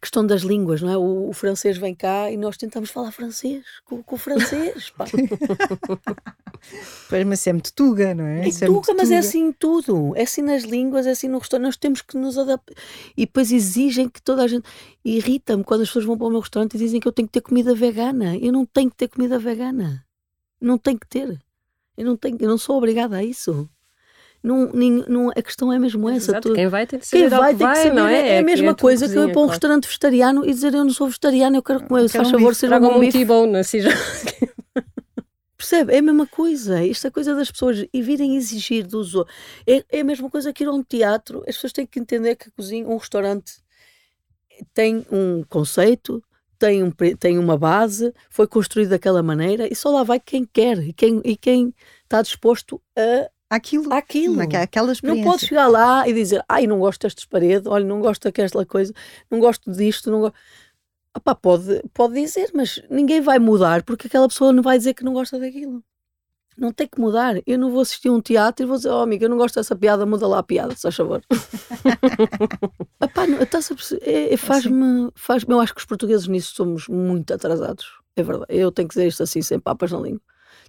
Speaker 4: questão das línguas, não é? O, o, francês vem cá e nós tentamos falar francês com, com o francês. Pá.
Speaker 3: pois, mas é muito tuga, não é?
Speaker 4: É, é tuga, mas é assim tudo. É assim nas línguas, é assim no restaurante. Nós temos que nos adaptar. E depois exigem que toda a gente. Irrita-me quando as pessoas vão para o meu restaurante e dizem que eu tenho que ter comida vegana. Eu não tenho que ter comida vegana. Não tenho que ter. Eu não, tenho, eu não sou obrigada a isso. Não, não, a questão é mesmo essa.
Speaker 2: Exato, quem vai tem que saber quem vai,
Speaker 4: tem
Speaker 2: que saber, não é?
Speaker 4: É a mesma coisa que eu ir para um restaurante vegetariano e dizer eu não sou vegetariano, eu quero comer, se faz favor, ser um bife.
Speaker 2: T-bone, já...
Speaker 4: Percebe? É a mesma coisa. Esta coisa das pessoas e virem exigir dos outros. É, é a mesma coisa que ir a um teatro. As pessoas têm que entender que a cozinha, um restaurante tem um conceito, tem, um, tem uma base, foi construído daquela maneira e só lá vai quem quer e quem, e quem está disposto a
Speaker 3: aquilo.
Speaker 4: Aquilo.
Speaker 3: Aquela experiência.
Speaker 4: Não podes chegar lá e dizer, ai, não gosto destas paredes, olha, não gosto daquela coisa, não gosto disto, não gosto. Opá, pode, pode dizer, mas ninguém vai mudar porque aquela pessoa não vai dizer que não gosta daquilo. Não tem que mudar. Eu não vou assistir a um teatro e vou dizer, oh amiga, eu não gosto dessa piada, muda lá a piada, se faz favor. Epá, é, é, faz-me, faz eu acho que os portugueses nisso somos muito atrasados. É verdade. Eu tenho que dizer isto assim, sem papas na língua.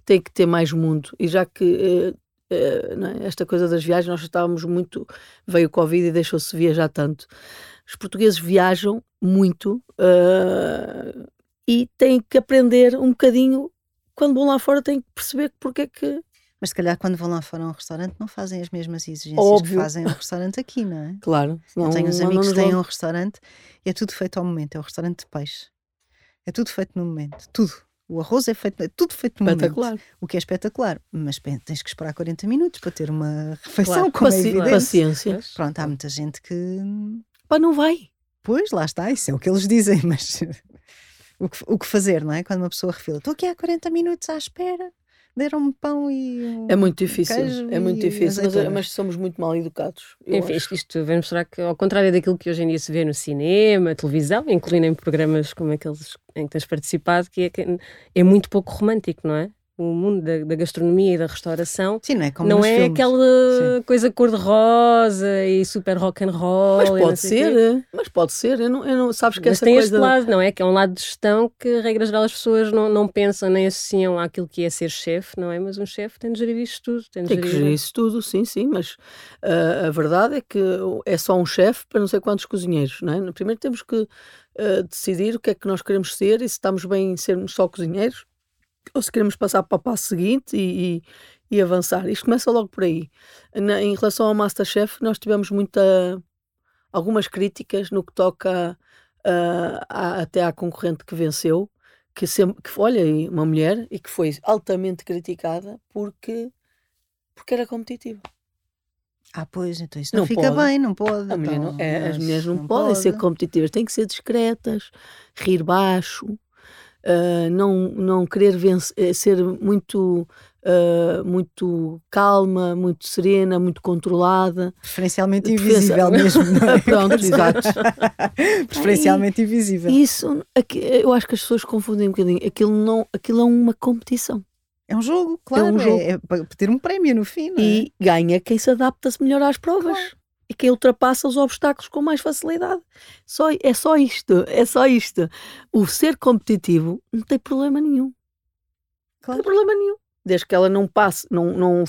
Speaker 4: Tem que ter mais mundo. E já que eh, é? esta coisa das viagens, nós estávamos muito. Veio o Covid e deixou-se viajar tanto. Os portugueses viajam muito uh, e têm que aprender um bocadinho. Quando vão lá fora, têm que perceber porque é que.
Speaker 3: Mas se calhar quando vão lá fora a um restaurante não fazem as mesmas exigências
Speaker 4: Óbvio.
Speaker 3: que fazem um restaurante aqui, não é?
Speaker 4: Claro.
Speaker 3: Não, Eu tenho uns amigos que têm um restaurante e é tudo feito ao momento, é um restaurante de peixe. É tudo feito no momento, tudo. O arroz é feito, é tudo feito no espetacular. momento. O que é espetacular. Mas tens que esperar 40 minutos para ter uma refeição, claro. como Paci é evidente.
Speaker 4: Paciência.
Speaker 3: Pronto, há muita gente que...
Speaker 4: Pá, não vai.
Speaker 3: Pois, lá está, isso é o que eles dizem, mas o que, o que fazer, não é? Quando uma pessoa refila, estou aqui há 40 minutos à espera deram-me pão e.
Speaker 4: É muito difícil, é muito difícil, mas, mas, somos muito mal educados.
Speaker 2: Enfim, isto, isto vem mostrar que, ao contrário daquilo que hoje em dia se vê no cinema, televisão, incluindo em programas como aqueles em que tens participado, que é, que é muito pouco romântico, não é? O mundo da, da, gastronomia e da restauração
Speaker 3: Sim, não é, como
Speaker 2: não
Speaker 3: é
Speaker 2: filmes. aquela Sim. coisa cor-de-rosa e super rock and roll.
Speaker 4: Mas pode ser, mas pode ser. Eu não, eu não, sabes que mas essa tem coisa...
Speaker 2: este lado, não é? Que é um lado de gestão que, regra geral, as pessoas não, não pensam nem associam àquilo que é ser chefe, não é? Mas um chefe tem de gerir isto tudo.
Speaker 4: Tem, de tem gerir... que gerir isso tudo, sim, sim. Mas uh, a verdade é que é só um chefe para não sei quantos cozinheiros, não é? Primeiro temos que uh, decidir o que é que nós queremos ser e se estamos bem em sermos só cozinheiros ou se queremos passar para o passo seguinte e, e, e avançar. Isto começa logo por aí. Na, em relação ao Masterchef, nós tivemos muita, algumas críticas no que toca a, a, até à concorrente que venceu, que, sempre, que olha, uma mulher, e que foi altamente criticada porque, porque era competitiva.
Speaker 3: Ah, pois, então isso não, não fica pode. bem, não pode.
Speaker 4: Então, não, é, as mulheres não, não podem pode. ser competitivas, têm que ser discretas, rir baixo, uh, não, não querer vencer, eh, ser muito, uh, muito calma, muito serena, muito controlada.
Speaker 3: Preferencialmente invisível mesmo. Não é?
Speaker 4: Pronto, exato.
Speaker 3: Preferencialmente invisível.
Speaker 4: Isso, eu acho que as pessoas confundem um bocadinho. Aquilo, não, aquilo é uma competição.
Speaker 3: É um jogo, claro. É, um jogo. é, é para ter um prémio no fim.
Speaker 4: E é? ganha quem se adapta-se melhor às provas. Claro e quem ultrapassa os obstáculos com mais facilidade. Só, é só isto, é só isto. O ser competitivo não tem problema nenhum. Claro. Não tem problema nenhum. Desde que ela não passe, não, não,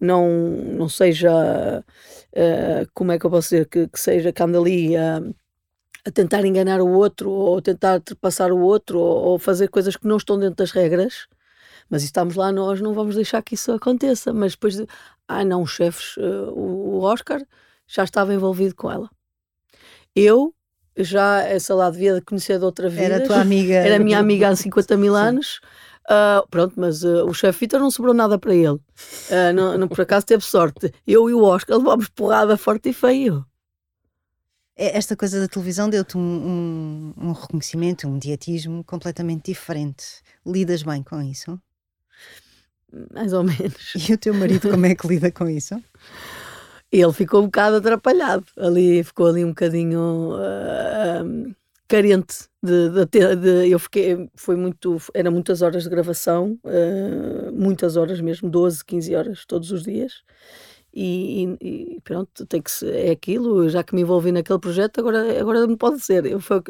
Speaker 4: não, não seja, uh, como é que eu posso dizer, que, que seja que ande ali a, a tentar enganar o outro, ou tentar ultrapassar o outro, ou, ou fazer coisas que não estão dentro das regras, mas estamos lá, nós não vamos deixar que isso aconteça. Mas depois, de, ah, não, os chefes, uh, o Oscar já estava envolvido com ela. Eu já essa lá devia conhecer de outra vida.
Speaker 3: Era tua amiga.
Speaker 4: Era minha amiga há 50 mil anos. Uh, pronto, mas uh, o chefe Vitor não sobrou nada para ele. Uh, não, não, por acaso teve sorte. Eu e o Oscar levámos porrada forte e feio.
Speaker 3: É, esta coisa da televisão deu-te um, um, um, reconhecimento, um dietismo completamente diferente. Lidas bem com isso?
Speaker 4: Mais ou menos.
Speaker 3: E o teu marido como é que lida com isso?
Speaker 4: Ele ficou um bocado atrapalhado. Ali ficou ali um bocadinho uh, carente de, de, de, eu fiquei foi muito era muitas horas de gravação uh, muitas horas mesmo 12 15 horas todos os dias e, e, pronto, tem que é aquilo, já que me envolvi naquele projeto, agora, agora não pode ser. Eu, foi,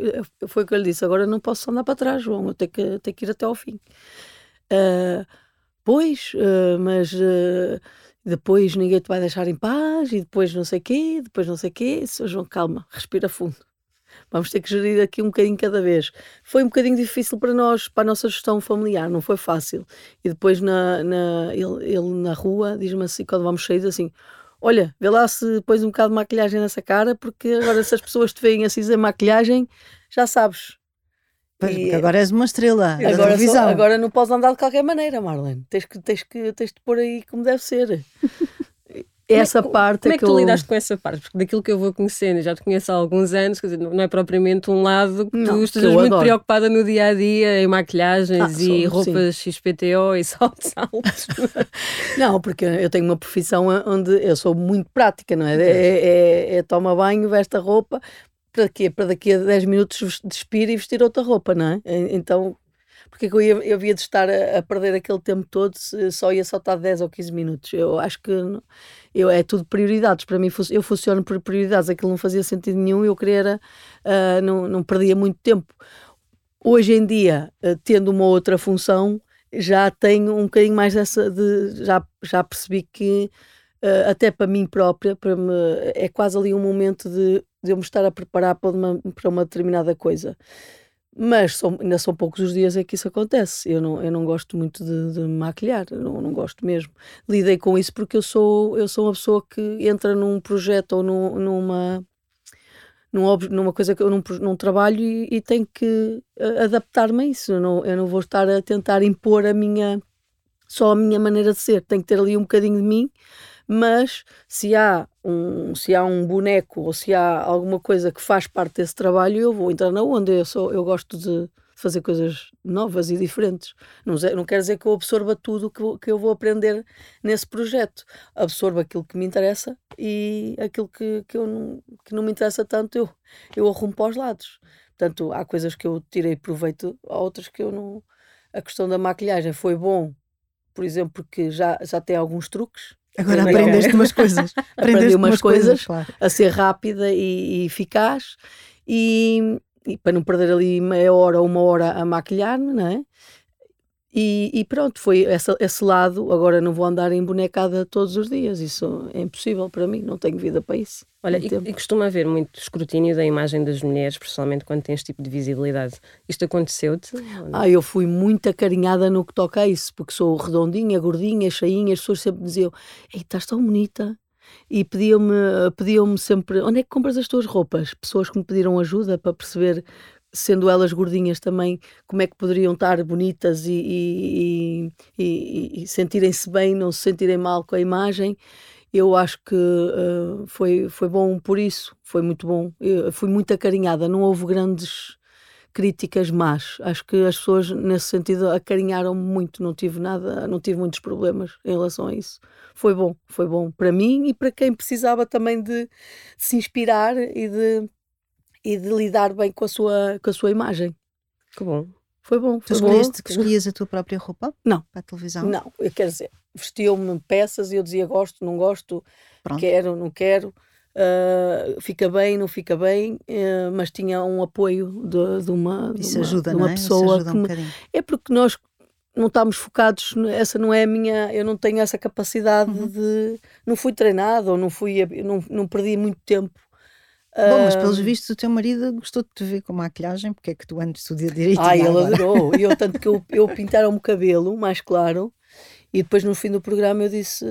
Speaker 4: foi o que eu lhe disse, agora não posso andar para trás, João, eu tenho que, tenho que ir até ao fim. Uh, pois, uh, mas uh, depois ninguém te vai deixar em paz, e depois não sei quê, depois não sei quê. Sr. João, calma, respira fundo. Vamos ter que gerir aqui um bocadinho cada vez. Foi um bocadinho difícil para nós, para a nossa gestão familiar, não foi fácil. E depois na, na ele, ele, na rua diz-me assim, quando vamos sair, assim: Olha, vê lá se pões um bocado de maquilhagem nessa cara, porque agora se as pessoas te veem assim sem maquilhagem, já sabes.
Speaker 3: E, agora és uma estrela
Speaker 4: agora, televisão. agora não podes andar de qualquer maneira, Marlene. Tens que, tens que, tens de pôr aí como deve ser. essa
Speaker 2: como
Speaker 4: é, parte
Speaker 2: como é
Speaker 4: que,
Speaker 2: que tu
Speaker 4: eu...
Speaker 2: lidaste com essa parte? Porque daquilo que eu vou conhecendo, já te conheço há alguns anos, quer dizer, não é propriamente um lado que não, tu estejas muito adoro. preocupada no dia a dia em maquilhagens ah, e sou, roupas sim. XPTO e saltos altos.
Speaker 4: não, porque eu tenho uma profissão onde eu sou muito prática, não é? É, é, é toma banho, veste a roupa, para quê? Para daqui a 10 minutos despir e vestir outra roupa, não é? Então porque eu, ia, eu havia de estar a, a, perder aquele tempo todo se só ia saltar 10 ou 15 minutos. Eu acho que eu, é tudo prioridades. Para mim, eu funciono por prioridades. Aquilo não fazia sentido nenhum. Eu queria, era, uh, não, não perdia muito tempo. Hoje em dia, uh, tendo uma outra função, já tenho um bocadinho mais dessa. De, já, já percebi que, uh, até para mim própria, para me, é quase ali um momento de, de eu me estar a preparar para uma, para uma determinada coisa. Mas são, ainda são poucos os dias em que isso acontece. Eu não, eu não gosto muito de, de maquilhar, não, não gosto mesmo. Lidei com isso porque eu sou, eu sou uma pessoa que entra num projeto ou num, numa, num, numa coisa que eu não, não trabalho e, e tenho que eh, adaptar-me a isso. Eu não, eu não vou estar a tentar impor a minha só a minha maneira de ser. Tem que ter ali um bocadinho de mim mas se há um, se há um boneco ou se há alguma coisa que faz parte desse trabalho, eu vou entrar na onda. Eu, sou, eu gosto de fazer coisas novas e diferentes. Não, não quer dizer que eu absorva tudo que, que eu vou aprender nesse projeto. Absorvo aquilo que me interessa e aquilo que, que, eu não, que não me interessa tanto, eu, eu arrumo para os lados. Portanto, há coisas que eu tirei proveito, há outras que eu não. A questão da maquilhagem foi bom, por exemplo, porque já, já tem alguns truques
Speaker 3: Agora aprendeste umas coisas.
Speaker 4: Aprendi umas, coisas, coisas claro. a ser rápida e, e eficaz e, e, para não perder ali meia hora ou uma hora a maquilhar-me, não é? E, e, pronto, foi essa, esse lado. Agora não vou andar em bonecada todos os dias, isso é impossível para mim, não tenho vida para isso.
Speaker 2: Olha, e, e, costuma haver muito escrutínio da imagem das mulheres, principalmente quando tens tipo de visibilidade. Isto aconteceu-te?
Speaker 4: Ah, eu fui muito acarinhada no que toca a isso, porque sou redondinha, gordinha, cheinha, as pessoas sempre me diziam: Ei, estás tão bonita. E pediam-me pediam sempre: onde é que compras as tuas roupas? Pessoas que me pediram ajuda para perceber sendo elas gordinhas também, como é que poderiam estar bonitas e, e, e, e sentirem-se bem, não se sentirem mal com a imagem. Eu acho que uh, foi, foi bom por isso, foi muito bom. Eu fui muito acarinhada, não houve grandes críticas más. Acho que as pessoas, nesse sentido, acarinharam-me muito, não tive nada, não tive muitos problemas em relação a isso. Foi bom, foi bom para mim e para quem precisava também de, de se inspirar e de e de lidar bem com a sua, com a sua imagem.
Speaker 2: Que bom.
Speaker 4: Foi bom.
Speaker 3: Tu escolheste que escolhias a tua própria roupa?
Speaker 4: Não.
Speaker 3: Para a televisão?
Speaker 4: Não, eu quero dizer, vestiam-me peças e eu dizia gosto, não gosto, Pronto. quero, não quero. Uh, fica bem, não fica bem, uh, mas tinha um apoio de, de uma,
Speaker 3: Isso
Speaker 4: de uma,
Speaker 3: ajuda,
Speaker 4: de uma
Speaker 3: é?
Speaker 4: pessoa
Speaker 3: que um me...
Speaker 4: é porque nós não estamos focados, essa não é a minha, eu não tenho essa capacidade uhum. de, não fui treinado ou não fui, não, não perdi muito tempo
Speaker 3: Bom, mas pelos vistos o teu marido gostou de te ver com maquilhagem, porque é que tu antes estudia direito?
Speaker 4: Ah, ele adorou. E eu, tanto que eu, eu pintaram-me o cabelo mais claro E depois no fim do programa eu disse: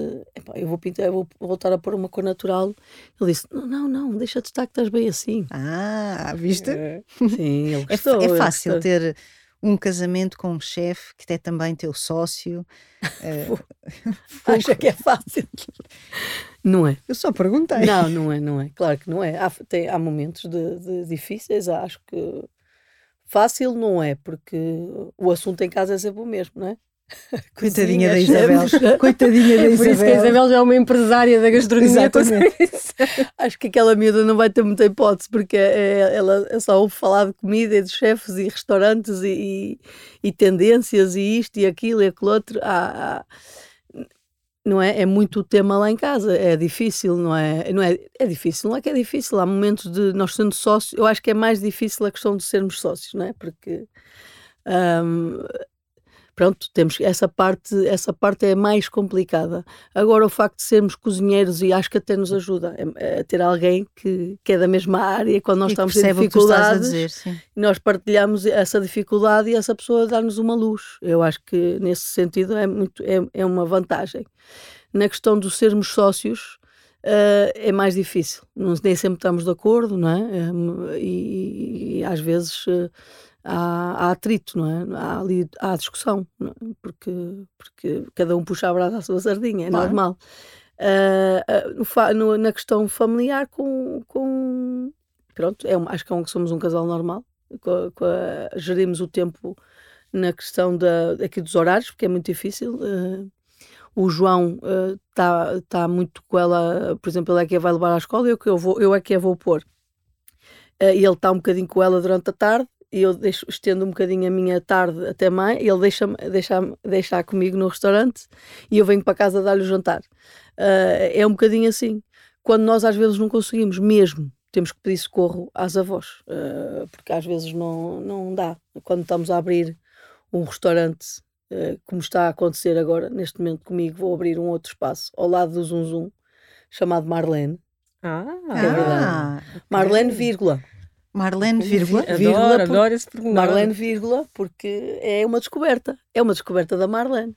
Speaker 4: eu vou pintar, eu vou voltar a pôr uma cor natural. Ele disse: Não, não, não, deixa de estar que estás bem assim.
Speaker 3: Ah, viste?
Speaker 4: É. Sim, ele
Speaker 3: É,
Speaker 4: gostou.
Speaker 3: é
Speaker 4: ele
Speaker 3: fácil
Speaker 4: gostou.
Speaker 3: ter um casamento com um chefe que é também teu sócio. Eh,
Speaker 4: Acha que é fácil? Não é.
Speaker 3: eu só perguntei.
Speaker 4: Não, não é, não é. Claro que não é. Há, tem, há momentos de, de difíceis, acho que fácil não é, porque o assunto em casa é sempre o mesmo, não é?
Speaker 3: Coitadinha da Isabel. Coitadinha da
Speaker 2: Por isso que a
Speaker 3: Isabel.
Speaker 2: Isabel já é uma empresária da gastronomia.
Speaker 4: Acho que aquela miúda não vai ter muita hipótese, porque é, ela é só ouve falar de comida e de chefes e restaurantes e, e, e tendências e isto e aquilo e aquilo outro. Há- há- não é? É muito o tema lá em casa. É difícil, não é? Não é? É difícil, não é que é difícil. Há momentos de nós sendo sócios, eu acho que é mais difícil a questão de sermos sócios, não é? Porque hum, pronto, temos essa parte, essa parte é mais complicada. Agora o facto de sermos cozinheiros e acho que até nos ajuda é, é ter alguém que, que é da mesma área quando nós
Speaker 3: E
Speaker 4: estamos em
Speaker 3: a
Speaker 4: dificuldades
Speaker 3: dizer,
Speaker 4: nós partilhamos essa dificuldade e essa pessoa dá-nos uma luz. Eu acho que nesse sentido é, muito, é, é uma vantagem. Na questão de sermos sócios, eh, é mais difícil. Não, nem sempre estamos de acordo, não é? Eh, e, e às vezes eh, há, há atrito, não é? Há, ali, há discussão, é? porque, porque cada um puxa a brasa à sua sardinha, é
Speaker 3: Claro.
Speaker 4: normal. Eh, no na questão familiar, com, com pronto, é acho que é um, somos um casal normal. Com com a- gerimos o tempo na questão da, aqui dos horários, porque é muito difícil. eh, o João está tá muito com ela, por exemplo, ele é que a vai levar à escola, eu, que eu, vou, eu é que a vou pôr. Eh, e ele está um bocadinho com ela durante a tarde, e eu deixo, estendo um bocadinho a minha tarde até mais, e ele deixa-me deixa, deixa comigo no restaurante, e eu venho para casa dar-lhe o jantar. Eh, é um bocadinho assim. Quando nós às vezes não conseguimos mesmo, temos que pedir socorro às avós, eh, porque às vezes não, não dá. Quando estamos a abrir um restaurante, eh, como está a acontecer agora, neste momento comigo, vou abrir um outro espaço ao lado do Zum Zum, chamado Marlene.
Speaker 2: Ah,
Speaker 4: é.
Speaker 3: Ah,
Speaker 4: Marlene, vírgula.
Speaker 3: Marlene, vírgula.
Speaker 2: Adoro,
Speaker 4: vírgula, por-
Speaker 2: adoro esse pormenor.
Speaker 4: Marlene, vírgula, porque é uma descoberta. É uma descoberta da Marlene.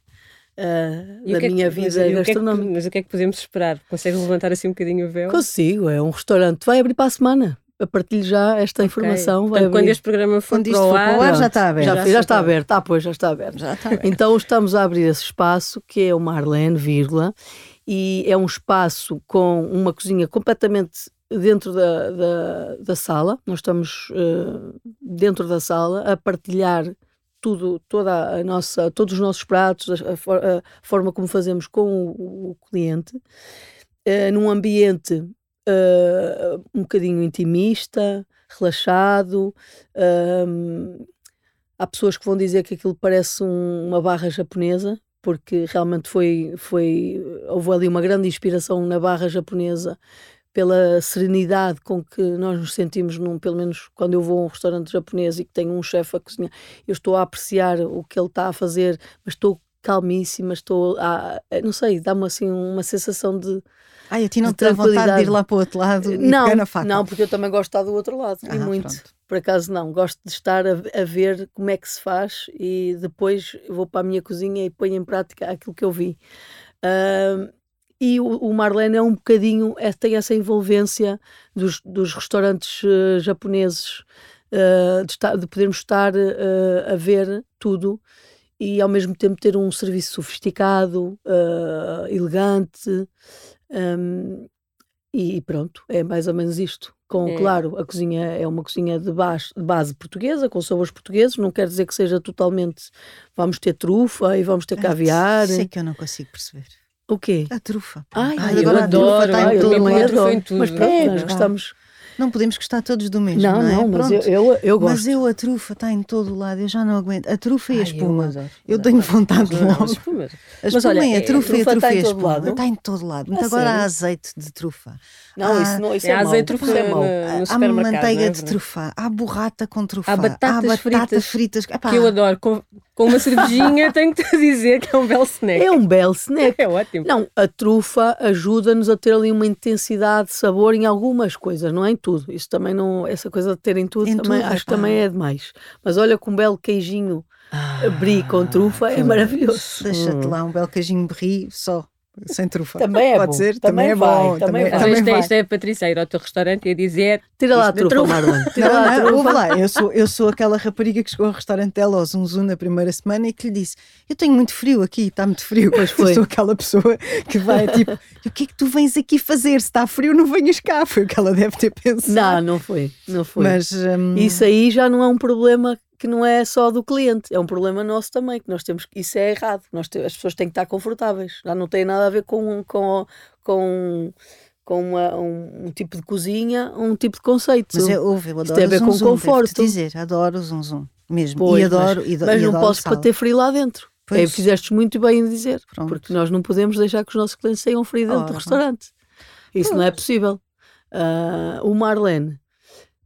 Speaker 2: o
Speaker 4: da
Speaker 2: que é que-
Speaker 4: minha
Speaker 2: mas-
Speaker 4: vida
Speaker 2: e o que é que-
Speaker 4: gastronómica.
Speaker 2: Mas o que é que podemos esperar? Consegues levantar assim um bocadinho o véu?
Speaker 4: Consigo, é um restaurante. Vai abrir para a semana. Eu partilho já esta informação.
Speaker 2: Ok.
Speaker 4: Vai
Speaker 2: Portanto, quando
Speaker 4: abrir.
Speaker 2: este programa for
Speaker 3: Quando
Speaker 2: para
Speaker 3: isto
Speaker 2: o
Speaker 3: for para o
Speaker 2: ar,
Speaker 3: ar, já está aberto.
Speaker 4: Já,
Speaker 2: Já
Speaker 4: já,
Speaker 2: está aberto.
Speaker 4: aberto. Ah, pois, já está aberto.
Speaker 3: Já está bem.
Speaker 4: Então estamos a abrir esse espaço que é o Marlene, vírgula, e é um espaço com uma cozinha completamente dentro da, da, da sala. Nós estamos eh, dentro da sala a partilhar tudo, toda a nossa, todos os nossos pratos, a, for- a forma como fazemos com o, o cliente, eh, num ambiente eh, um bocadinho intimista, relaxado. ehm, há pessoas que vão dizer que aquilo parece um- uma barra japonesa, porque realmente foi, foi. Houve ali uma grande inspiração na barra japonesa pela serenidade com que nós nos sentimos, num, pelo menos quando eu vou a um restaurante japonês e que tenho um chefe a cozinhar, eu estou a apreciar o que ele está a fazer, mas estou calmíssima, estou a. Não sei, dá-me assim uma sensação de.
Speaker 3: Ai, a ti não te dá vontade de ir lá para o outro lado e
Speaker 4: Não,
Speaker 3: na faca.
Speaker 4: não, porque eu também gosto de estar do outro lado, e
Speaker 3: Ah,
Speaker 4: muito.
Speaker 3: pronto.
Speaker 4: Por acaso não, gosto de estar a, a ver como é que se faz e depois vou para a minha cozinha e ponho em prática aquilo que eu vi. Ahm, e o, o Marlene é um bocadinho, é- tem essa envolvência dos, dos restaurantes eh, japoneses, eh, de, estar- de podermos estar eh, a ver tudo e ao mesmo tempo ter um serviço sofisticado, elegante. ahm, e pronto, é mais ou menos isto. Com,
Speaker 2: É.
Speaker 4: claro, a cozinha é uma cozinha de base, de base portuguesa, com sabores portugueses, não quer dizer que seja totalmente. Vamos ter trufa e vamos ter
Speaker 3: Ah,
Speaker 4: caviar.
Speaker 3: Sei que eu não consigo perceber.
Speaker 4: O quê?
Speaker 3: A trufa.
Speaker 4: Ai,
Speaker 3: Ai,
Speaker 4: eu
Speaker 3: agora a trufa
Speaker 2: adoro,
Speaker 3: está
Speaker 2: ai,
Speaker 3: em
Speaker 2: eu também adoro. em tudo.
Speaker 4: Mas pronto,
Speaker 3: É,
Speaker 4: nós gostamos.
Speaker 3: Não podemos gostar todos do mesmo,
Speaker 4: Não,
Speaker 3: não, é?
Speaker 4: não, mas eu, eu, eu gosto.
Speaker 3: Mas eu a trufa está em todo lado, eu já não aguento. A trufa e a
Speaker 2: Ai,
Speaker 3: espuma.
Speaker 2: Eu, adoro,
Speaker 3: Eu tenho vontade
Speaker 2: Não, não,
Speaker 3: logo.
Speaker 2: mas espuma-
Speaker 3: A
Speaker 2: Mas
Speaker 3: espuma
Speaker 2: olha,
Speaker 3: a
Speaker 2: é-
Speaker 3: trufa e a
Speaker 4: trufa está
Speaker 3: e
Speaker 4: em
Speaker 3: a
Speaker 4: todo
Speaker 3: espuma.
Speaker 4: lado?
Speaker 3: Está em todo lado. Mas
Speaker 4: A
Speaker 3: agora há azeite de trufa.
Speaker 4: Não,
Speaker 3: Ah,
Speaker 4: isso não, isso
Speaker 2: é
Speaker 4: é, mau.
Speaker 2: azeite
Speaker 4: é
Speaker 2: trufa
Speaker 4: mau.
Speaker 2: no
Speaker 3: Há manteiga
Speaker 2: é
Speaker 3: de trufa, há borrata com trufa,
Speaker 2: Há batatas fritas.
Speaker 3: fritas. Epá,
Speaker 2: Que eu adoro. Com, com uma cervejinha, tenho que te dizer que é um belo snack.
Speaker 4: É um belo snack.
Speaker 2: É ótimo.
Speaker 4: Não, a trufa ajuda-nos a ter ali uma intensidade de sabor em algumas coisas, não é em tudo. Isso também não, essa coisa de ter em tudo,
Speaker 3: Em
Speaker 4: também,
Speaker 3: tudo,
Speaker 4: acho que também é demais. Mas olha com um belo queijinho Ah, brie com trufa é maravilhoso.
Speaker 3: Deixa-te lá um belo queijinho brie só. Sem trufa.
Speaker 4: Também é
Speaker 3: Pode
Speaker 4: bom.
Speaker 3: ser?
Speaker 4: Também
Speaker 3: Também, é
Speaker 4: vai,
Speaker 3: bom.
Speaker 4: também vai.
Speaker 3: também
Speaker 2: Isto é,
Speaker 3: vai.
Speaker 2: isto é a Patrícia a ir ao teu restaurante e a dizer
Speaker 4: Tira lá a
Speaker 2: de
Speaker 4: trufa,
Speaker 2: trufa.
Speaker 4: Marlon. Tira
Speaker 3: Não,
Speaker 4: lá a trufa.
Speaker 3: lá, eu sou, eu sou aquela rapariga que chegou ao restaurante dela ao Zum na primeira semana e que lhe disse: Eu tenho muito frio aqui, está muito frio.
Speaker 4: Pois foi.
Speaker 3: Eu sou aquela pessoa que vai tipo: O que é que tu vens aqui fazer? Se está frio, não venhas cá. Foi o que ela deve ter pensado.
Speaker 4: Não, não foi. Não foi.
Speaker 3: Mas hum,
Speaker 4: Isso aí já não é um problema que não é só do cliente, é um problema nosso também, que nós temos isso é errado. Nós te- as pessoas têm que estar confortáveis. Já não tem nada a ver com, com, com, com uma- um, um tipo de cozinha, um tipo de conceito.
Speaker 3: Mas eu, ouve, eu
Speaker 4: Isto
Speaker 3: adoro
Speaker 4: tem a ver
Speaker 3: zum
Speaker 4: com
Speaker 3: devo-te
Speaker 4: conforto.
Speaker 3: dizer, adoro o zum zum, mesmo.
Speaker 4: Pois,
Speaker 3: e adoro, e, do-
Speaker 4: Mas
Speaker 3: e
Speaker 4: não
Speaker 3: adoro
Speaker 4: posso
Speaker 3: sala.
Speaker 4: bater frio lá dentro. É, fizeste muito bem em dizer,
Speaker 3: Pronto.
Speaker 4: porque nós não podemos deixar que os nossos clientes saiam frio dentro do
Speaker 3: Ora.
Speaker 4: restaurante. Isso não é possível. Ah, o Marlene,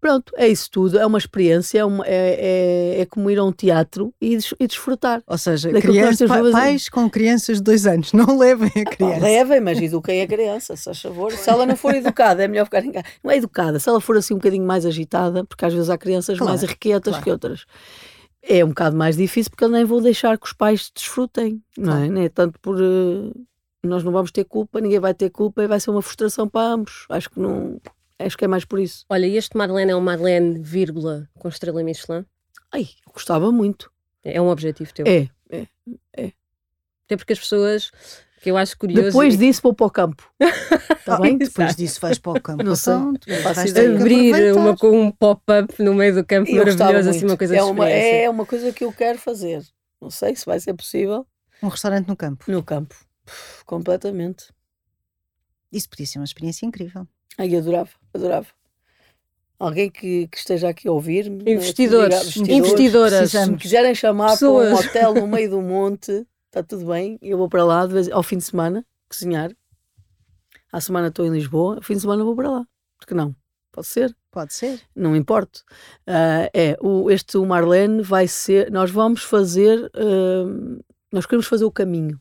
Speaker 4: pronto, é isso tudo. É uma experiência, é, uma- é, é, é como ir a um teatro e, des- e desfrutar.
Speaker 3: Ou seja,
Speaker 4: Daquilo que nós
Speaker 3: criança,
Speaker 4: temos
Speaker 3: pa- pais com crianças de dois anos, não levem a
Speaker 4: Pá,
Speaker 3: criança.
Speaker 4: Levem, mas eduquem a criança, se faz favor. Se ela não for educada, é melhor ficar em casa. Não é educada, se ela for assim um bocadinho mais agitada, porque às vezes há crianças
Speaker 3: Claro,
Speaker 4: mais arrequietas
Speaker 3: claro.
Speaker 4: que outras. É um bocado mais difícil porque eu nem vou deixar que os pais desfrutem, não é? Nem é tanto por. eh, nós não vamos ter culpa, ninguém vai ter culpa e vai ser uma frustração para ambos. Acho que não. Acho que é mais por isso.
Speaker 2: Olha, este Marlene é um Marlene, vírgula, com estrela Michelin.
Speaker 4: Ai, gostava muito.
Speaker 2: É um objetivo teu.
Speaker 4: É, é.
Speaker 2: Até porque as pessoas, que eu acho curioso...
Speaker 4: Depois disso vou para o campo. Está bem?
Speaker 3: Depois
Speaker 2: Exato.
Speaker 3: disso vais para o campo.
Speaker 4: Não
Speaker 3: que
Speaker 2: abrir uma, com um pop-up no meio do campo
Speaker 4: Eu
Speaker 2: maravilhoso, assim,
Speaker 4: muito.
Speaker 2: uma coisa
Speaker 4: é uma, é uma coisa que eu quero fazer. Não sei se vai ser possível
Speaker 3: Um restaurante no campo.
Speaker 4: no campo. Completamente.
Speaker 3: Isso podia ser uma experiência incrível.
Speaker 4: Ai, adorava, adorava. Alguém que, que esteja aqui a ouvir-me. né, que
Speaker 2: Investidores,
Speaker 4: diga,
Speaker 2: investidoras.
Speaker 4: Se me quiserem chamar
Speaker 2: Pessoas.
Speaker 4: para um hotel no meio do monte, está tudo bem. Eu vou para lá vez- ao fim de semana cozinhar. À semana estou em Lisboa, ao fim de semana vou para lá. Porque não? Pode ser,
Speaker 3: Pode ser.
Speaker 4: não me importo. Ah, é, o, este o Marlene vai ser. Nós vamos fazer. ah, nós queremos fazer o caminho.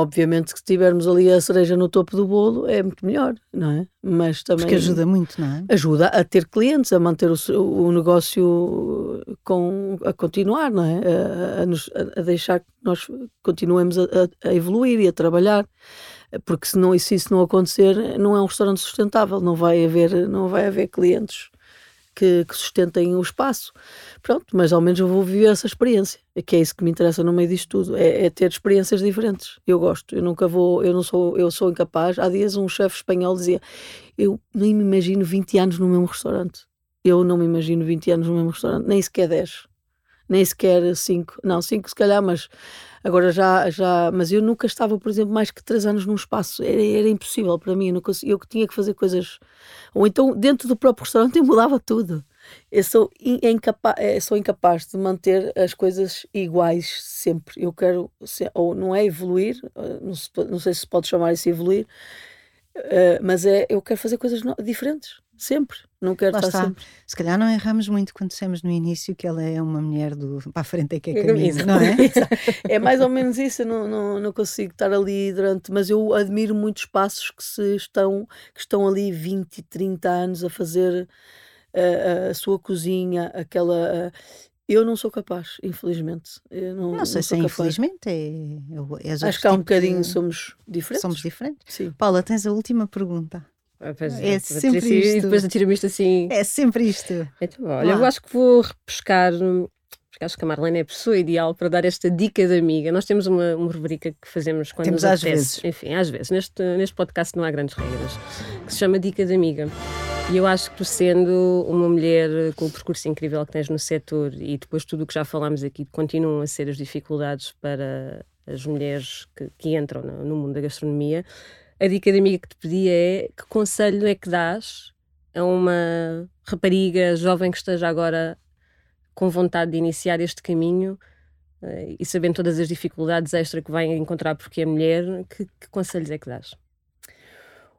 Speaker 4: Obviamente que se tivermos ali a cereja no topo do bolo é muito melhor, não é? Mas também
Speaker 3: Porque ajuda muito, não é?
Speaker 4: ajuda a ter clientes, a manter o, o negócio com, a continuar, não é? A, a nos- a- deixar que nós continuemos a, a- a evoluir e a trabalhar, porque se, não, se isso não acontecer, não é um restaurante sustentável, não vai haver, não vai haver clientes que, que sustentem o espaço. Pronto, mas ao menos eu vou viver essa experiência, é que é isso que me interessa no meio disto tudo, é, é ter experiências diferentes. Eu gosto, eu nunca vou, eu não sou, eu sou incapaz. Há dias um chefe espanhol dizia eu nem me imagino 20 anos no mesmo restaurante. Eu não me imagino 20 anos no mesmo restaurante, nem sequer 10. Nem sequer 5. Não, 5 se calhar, mas agora já, já. Mas eu nunca estava, por exemplo, mais que 3 anos num espaço. Era, era impossível para mim. Eu, conseguia, eu que tinha que fazer coisas. Ou então, dentro do próprio restaurante, eu mudava tudo. Eu sou, é incapa- é, sou incapaz de manter as coisas iguais sempre. Eu quero. Ou não é evoluir, eh, não, se não sei se pode chamar isso evoluir, Uh, mas é, eu quero fazer coisas diferentes, sempre. Não quero
Speaker 3: Lá
Speaker 4: estar
Speaker 3: está.
Speaker 4: sempre.
Speaker 3: Se calhar não erramos muito quando dissemos no início que ela é uma mulher do para a frente é que é
Speaker 2: Exato.
Speaker 3: caminho, não é?
Speaker 4: É mais ou menos isso, eu não, não, não consigo estar ali durante. Mas eu admiro muitos espaços que se estão, que estão ali 20, 30 anos a fazer uh, a sua cozinha, aquela. uh, eu não sou capaz, infelizmente. Eu não,
Speaker 3: Não sei se
Speaker 4: sou
Speaker 3: é
Speaker 4: capaz.
Speaker 3: infelizmente, é, é, é
Speaker 4: Acho que há um
Speaker 3: outros tipos de-
Speaker 4: bocadinho somos diferentes.
Speaker 3: somos diferentes.
Speaker 4: Sim.
Speaker 3: Paula, tens a última pergunta.
Speaker 2: Ah, pois
Speaker 3: É
Speaker 2: Patrícia,
Speaker 3: sempre
Speaker 2: E
Speaker 3: isto.
Speaker 2: depois atira-me isto assim.
Speaker 3: É sempre isto.
Speaker 2: Então, olha, eu
Speaker 3: Lá.
Speaker 2: acho que vou repescar, hum, porque acho que a Marlene é a pessoa ideal para dar esta dica de amiga. Nós temos uma, uma rubrica que fazemos quando
Speaker 3: Temos
Speaker 2: nos
Speaker 3: às vezes.
Speaker 2: Enfim, às vezes. Neste, neste podcast não há grandes regras. Que se chama Dica de Amiga. E eu acho que tu sendo uma mulher com o percurso incrível que tens no setor e depois tudo o que já falámos aqui continuam a ser as dificuldades para as mulheres que, que entram no, no mundo da gastronomia, a dica de amiga que te pedia é que conselho é que dás a uma rapariga jovem que esteja agora com vontade de iniciar este caminho eh, e sabendo todas as dificuldades extra que vai encontrar porque é mulher, que, que conselhos é que dás?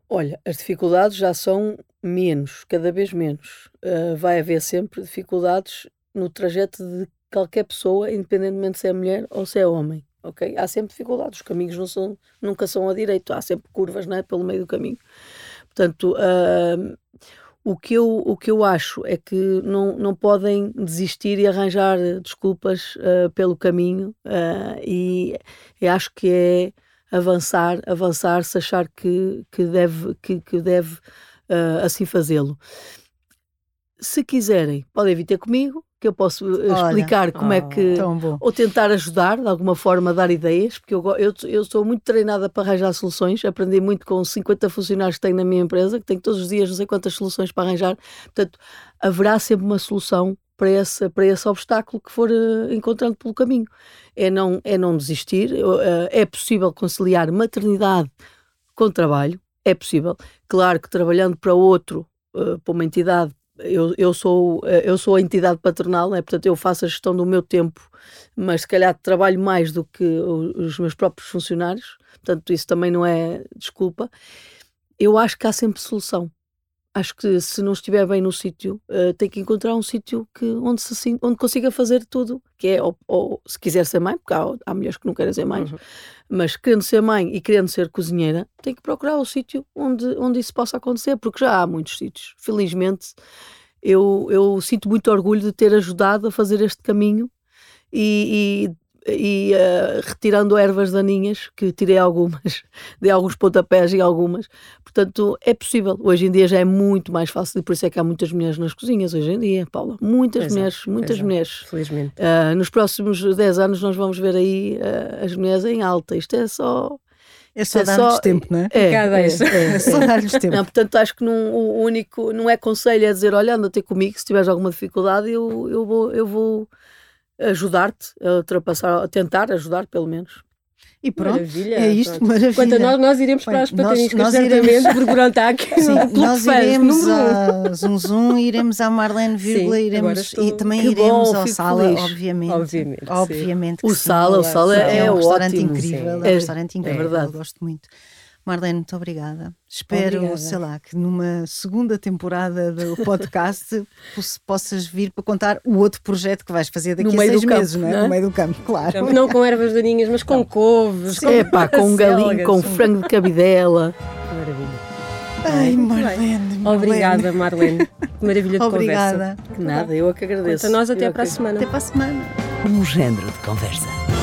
Speaker 4: Olha, as dificuldades já são menos, cada vez menos. Uh, vai haver sempre dificuldades no trajeto de qualquer pessoa, independentemente se é mulher ou se é homem. Ok? Há sempre dificuldades, os caminhos não são, nunca são a direito, há sempre curvas não é? pelo meio do caminho. Portanto, uh, O que, eu, o que eu acho é que não, não podem desistir e arranjar desculpas uh, pelo caminho, uh, e, e acho que é avançar, avançar, se achar que, que deve, que, que deve uh, assim fazê-lo. Se quiserem, podem vir ter comigo, que eu posso Olha, explicar como oh, é que. Ou tentar ajudar, de alguma forma, a dar ideias, porque eu, eu, eu sou muito treinada para arranjar soluções, aprendi muito com 50 funcionários que tenho na minha empresa, que tenho todos os dias não sei quantas soluções para arranjar. Portanto, haverá sempre uma solução para esse, para esse obstáculo que for uh, encontrando pelo caminho. É não, é não desistir, uh, é possível conciliar maternidade com trabalho, é possível. Claro que trabalhando para outro, uh, para uma entidade, eu, eu, sou, eu sou a entidade patronal, né? portanto eu faço a gestão do meu tempo, mas se calhar trabalho mais do que os meus próprios funcionários, portanto isso também não é desculpa. Eu acho que há sempre solução acho que se não estiver bem no sítio, uh, tem que encontrar um sítio que, onde, se, onde consiga fazer tudo, que é, ou, ou se quiser ser mãe, porque há, há mulheres que não querem ser mães, uhum. mas querendo ser mãe e querendo ser cozinheira, tem que procurar o sítio onde, onde isso possa acontecer, porque já há muitos sítios. Felizmente, eu, eu sinto muito orgulho de ter ajudado a fazer este caminho e, e e uh, retirando ervas daninhas, que tirei algumas, dei alguns pontapés e algumas. Portanto, é possível. Hoje em dia já é muito mais fácil e por isso é que há muitas mulheres nas cozinhas hoje em dia, Paula. Muitas exato, mulheres, muitas exato, mulheres.
Speaker 2: Felizmente.
Speaker 4: Uh, nos próximos 10 anos nós vamos ver aí uh, as mulheres em alta. Isto é só.
Speaker 3: É só é dar-lhes só... tempo, não é?
Speaker 4: É, é, é, é só dar-lhes tempo. Não, portanto, acho que num, o único, não é conselho, é dizer, olha, anda ter comigo, se tiveres alguma dificuldade, eu, eu vou, eu vou ajudar-te a ultrapassar, a tentar ajudar pelo menos.
Speaker 3: E pronto, maravilha, é isto, pronto. maravilha.
Speaker 2: Quanto a nós, nós iremos para as pataniscas, certamente, iremos... por Burontac.
Speaker 3: Sim, nós iremos a Zum Zum, iremos à Marlene Vírgula, Sim, iremos, estou... e também que iremos bom, ao Sala, feliz. obviamente.
Speaker 2: Obviamente,
Speaker 3: obviamente
Speaker 4: o Sala, o Sala é,
Speaker 3: é
Speaker 4: um
Speaker 3: restaurante
Speaker 4: ótimo,
Speaker 3: incrível, é, é um restaurante incrível, é verdade. gosto muito. Marlene, muito obrigada. Espero, obrigada. sei lá, que numa segunda temporada do podcast possas vir para contar o outro projeto que vais fazer daqui
Speaker 4: no
Speaker 3: a seis
Speaker 4: meses,
Speaker 3: campo, não é? No meio do campo, claro.
Speaker 2: Não com ervas daninhas, mas com couves.
Speaker 4: Com, Epá, com um galinho, com frango de cabidela.
Speaker 2: Maravilha.
Speaker 3: Ai, Marlene,
Speaker 2: Obrigada, Marlene. Maravilha de
Speaker 3: Obrigada.
Speaker 2: conversa.
Speaker 4: Que nada, eu é que agradeço.
Speaker 2: Quanto a nós, até para a semana.
Speaker 3: Até para a semana.
Speaker 1: Um género de conversa.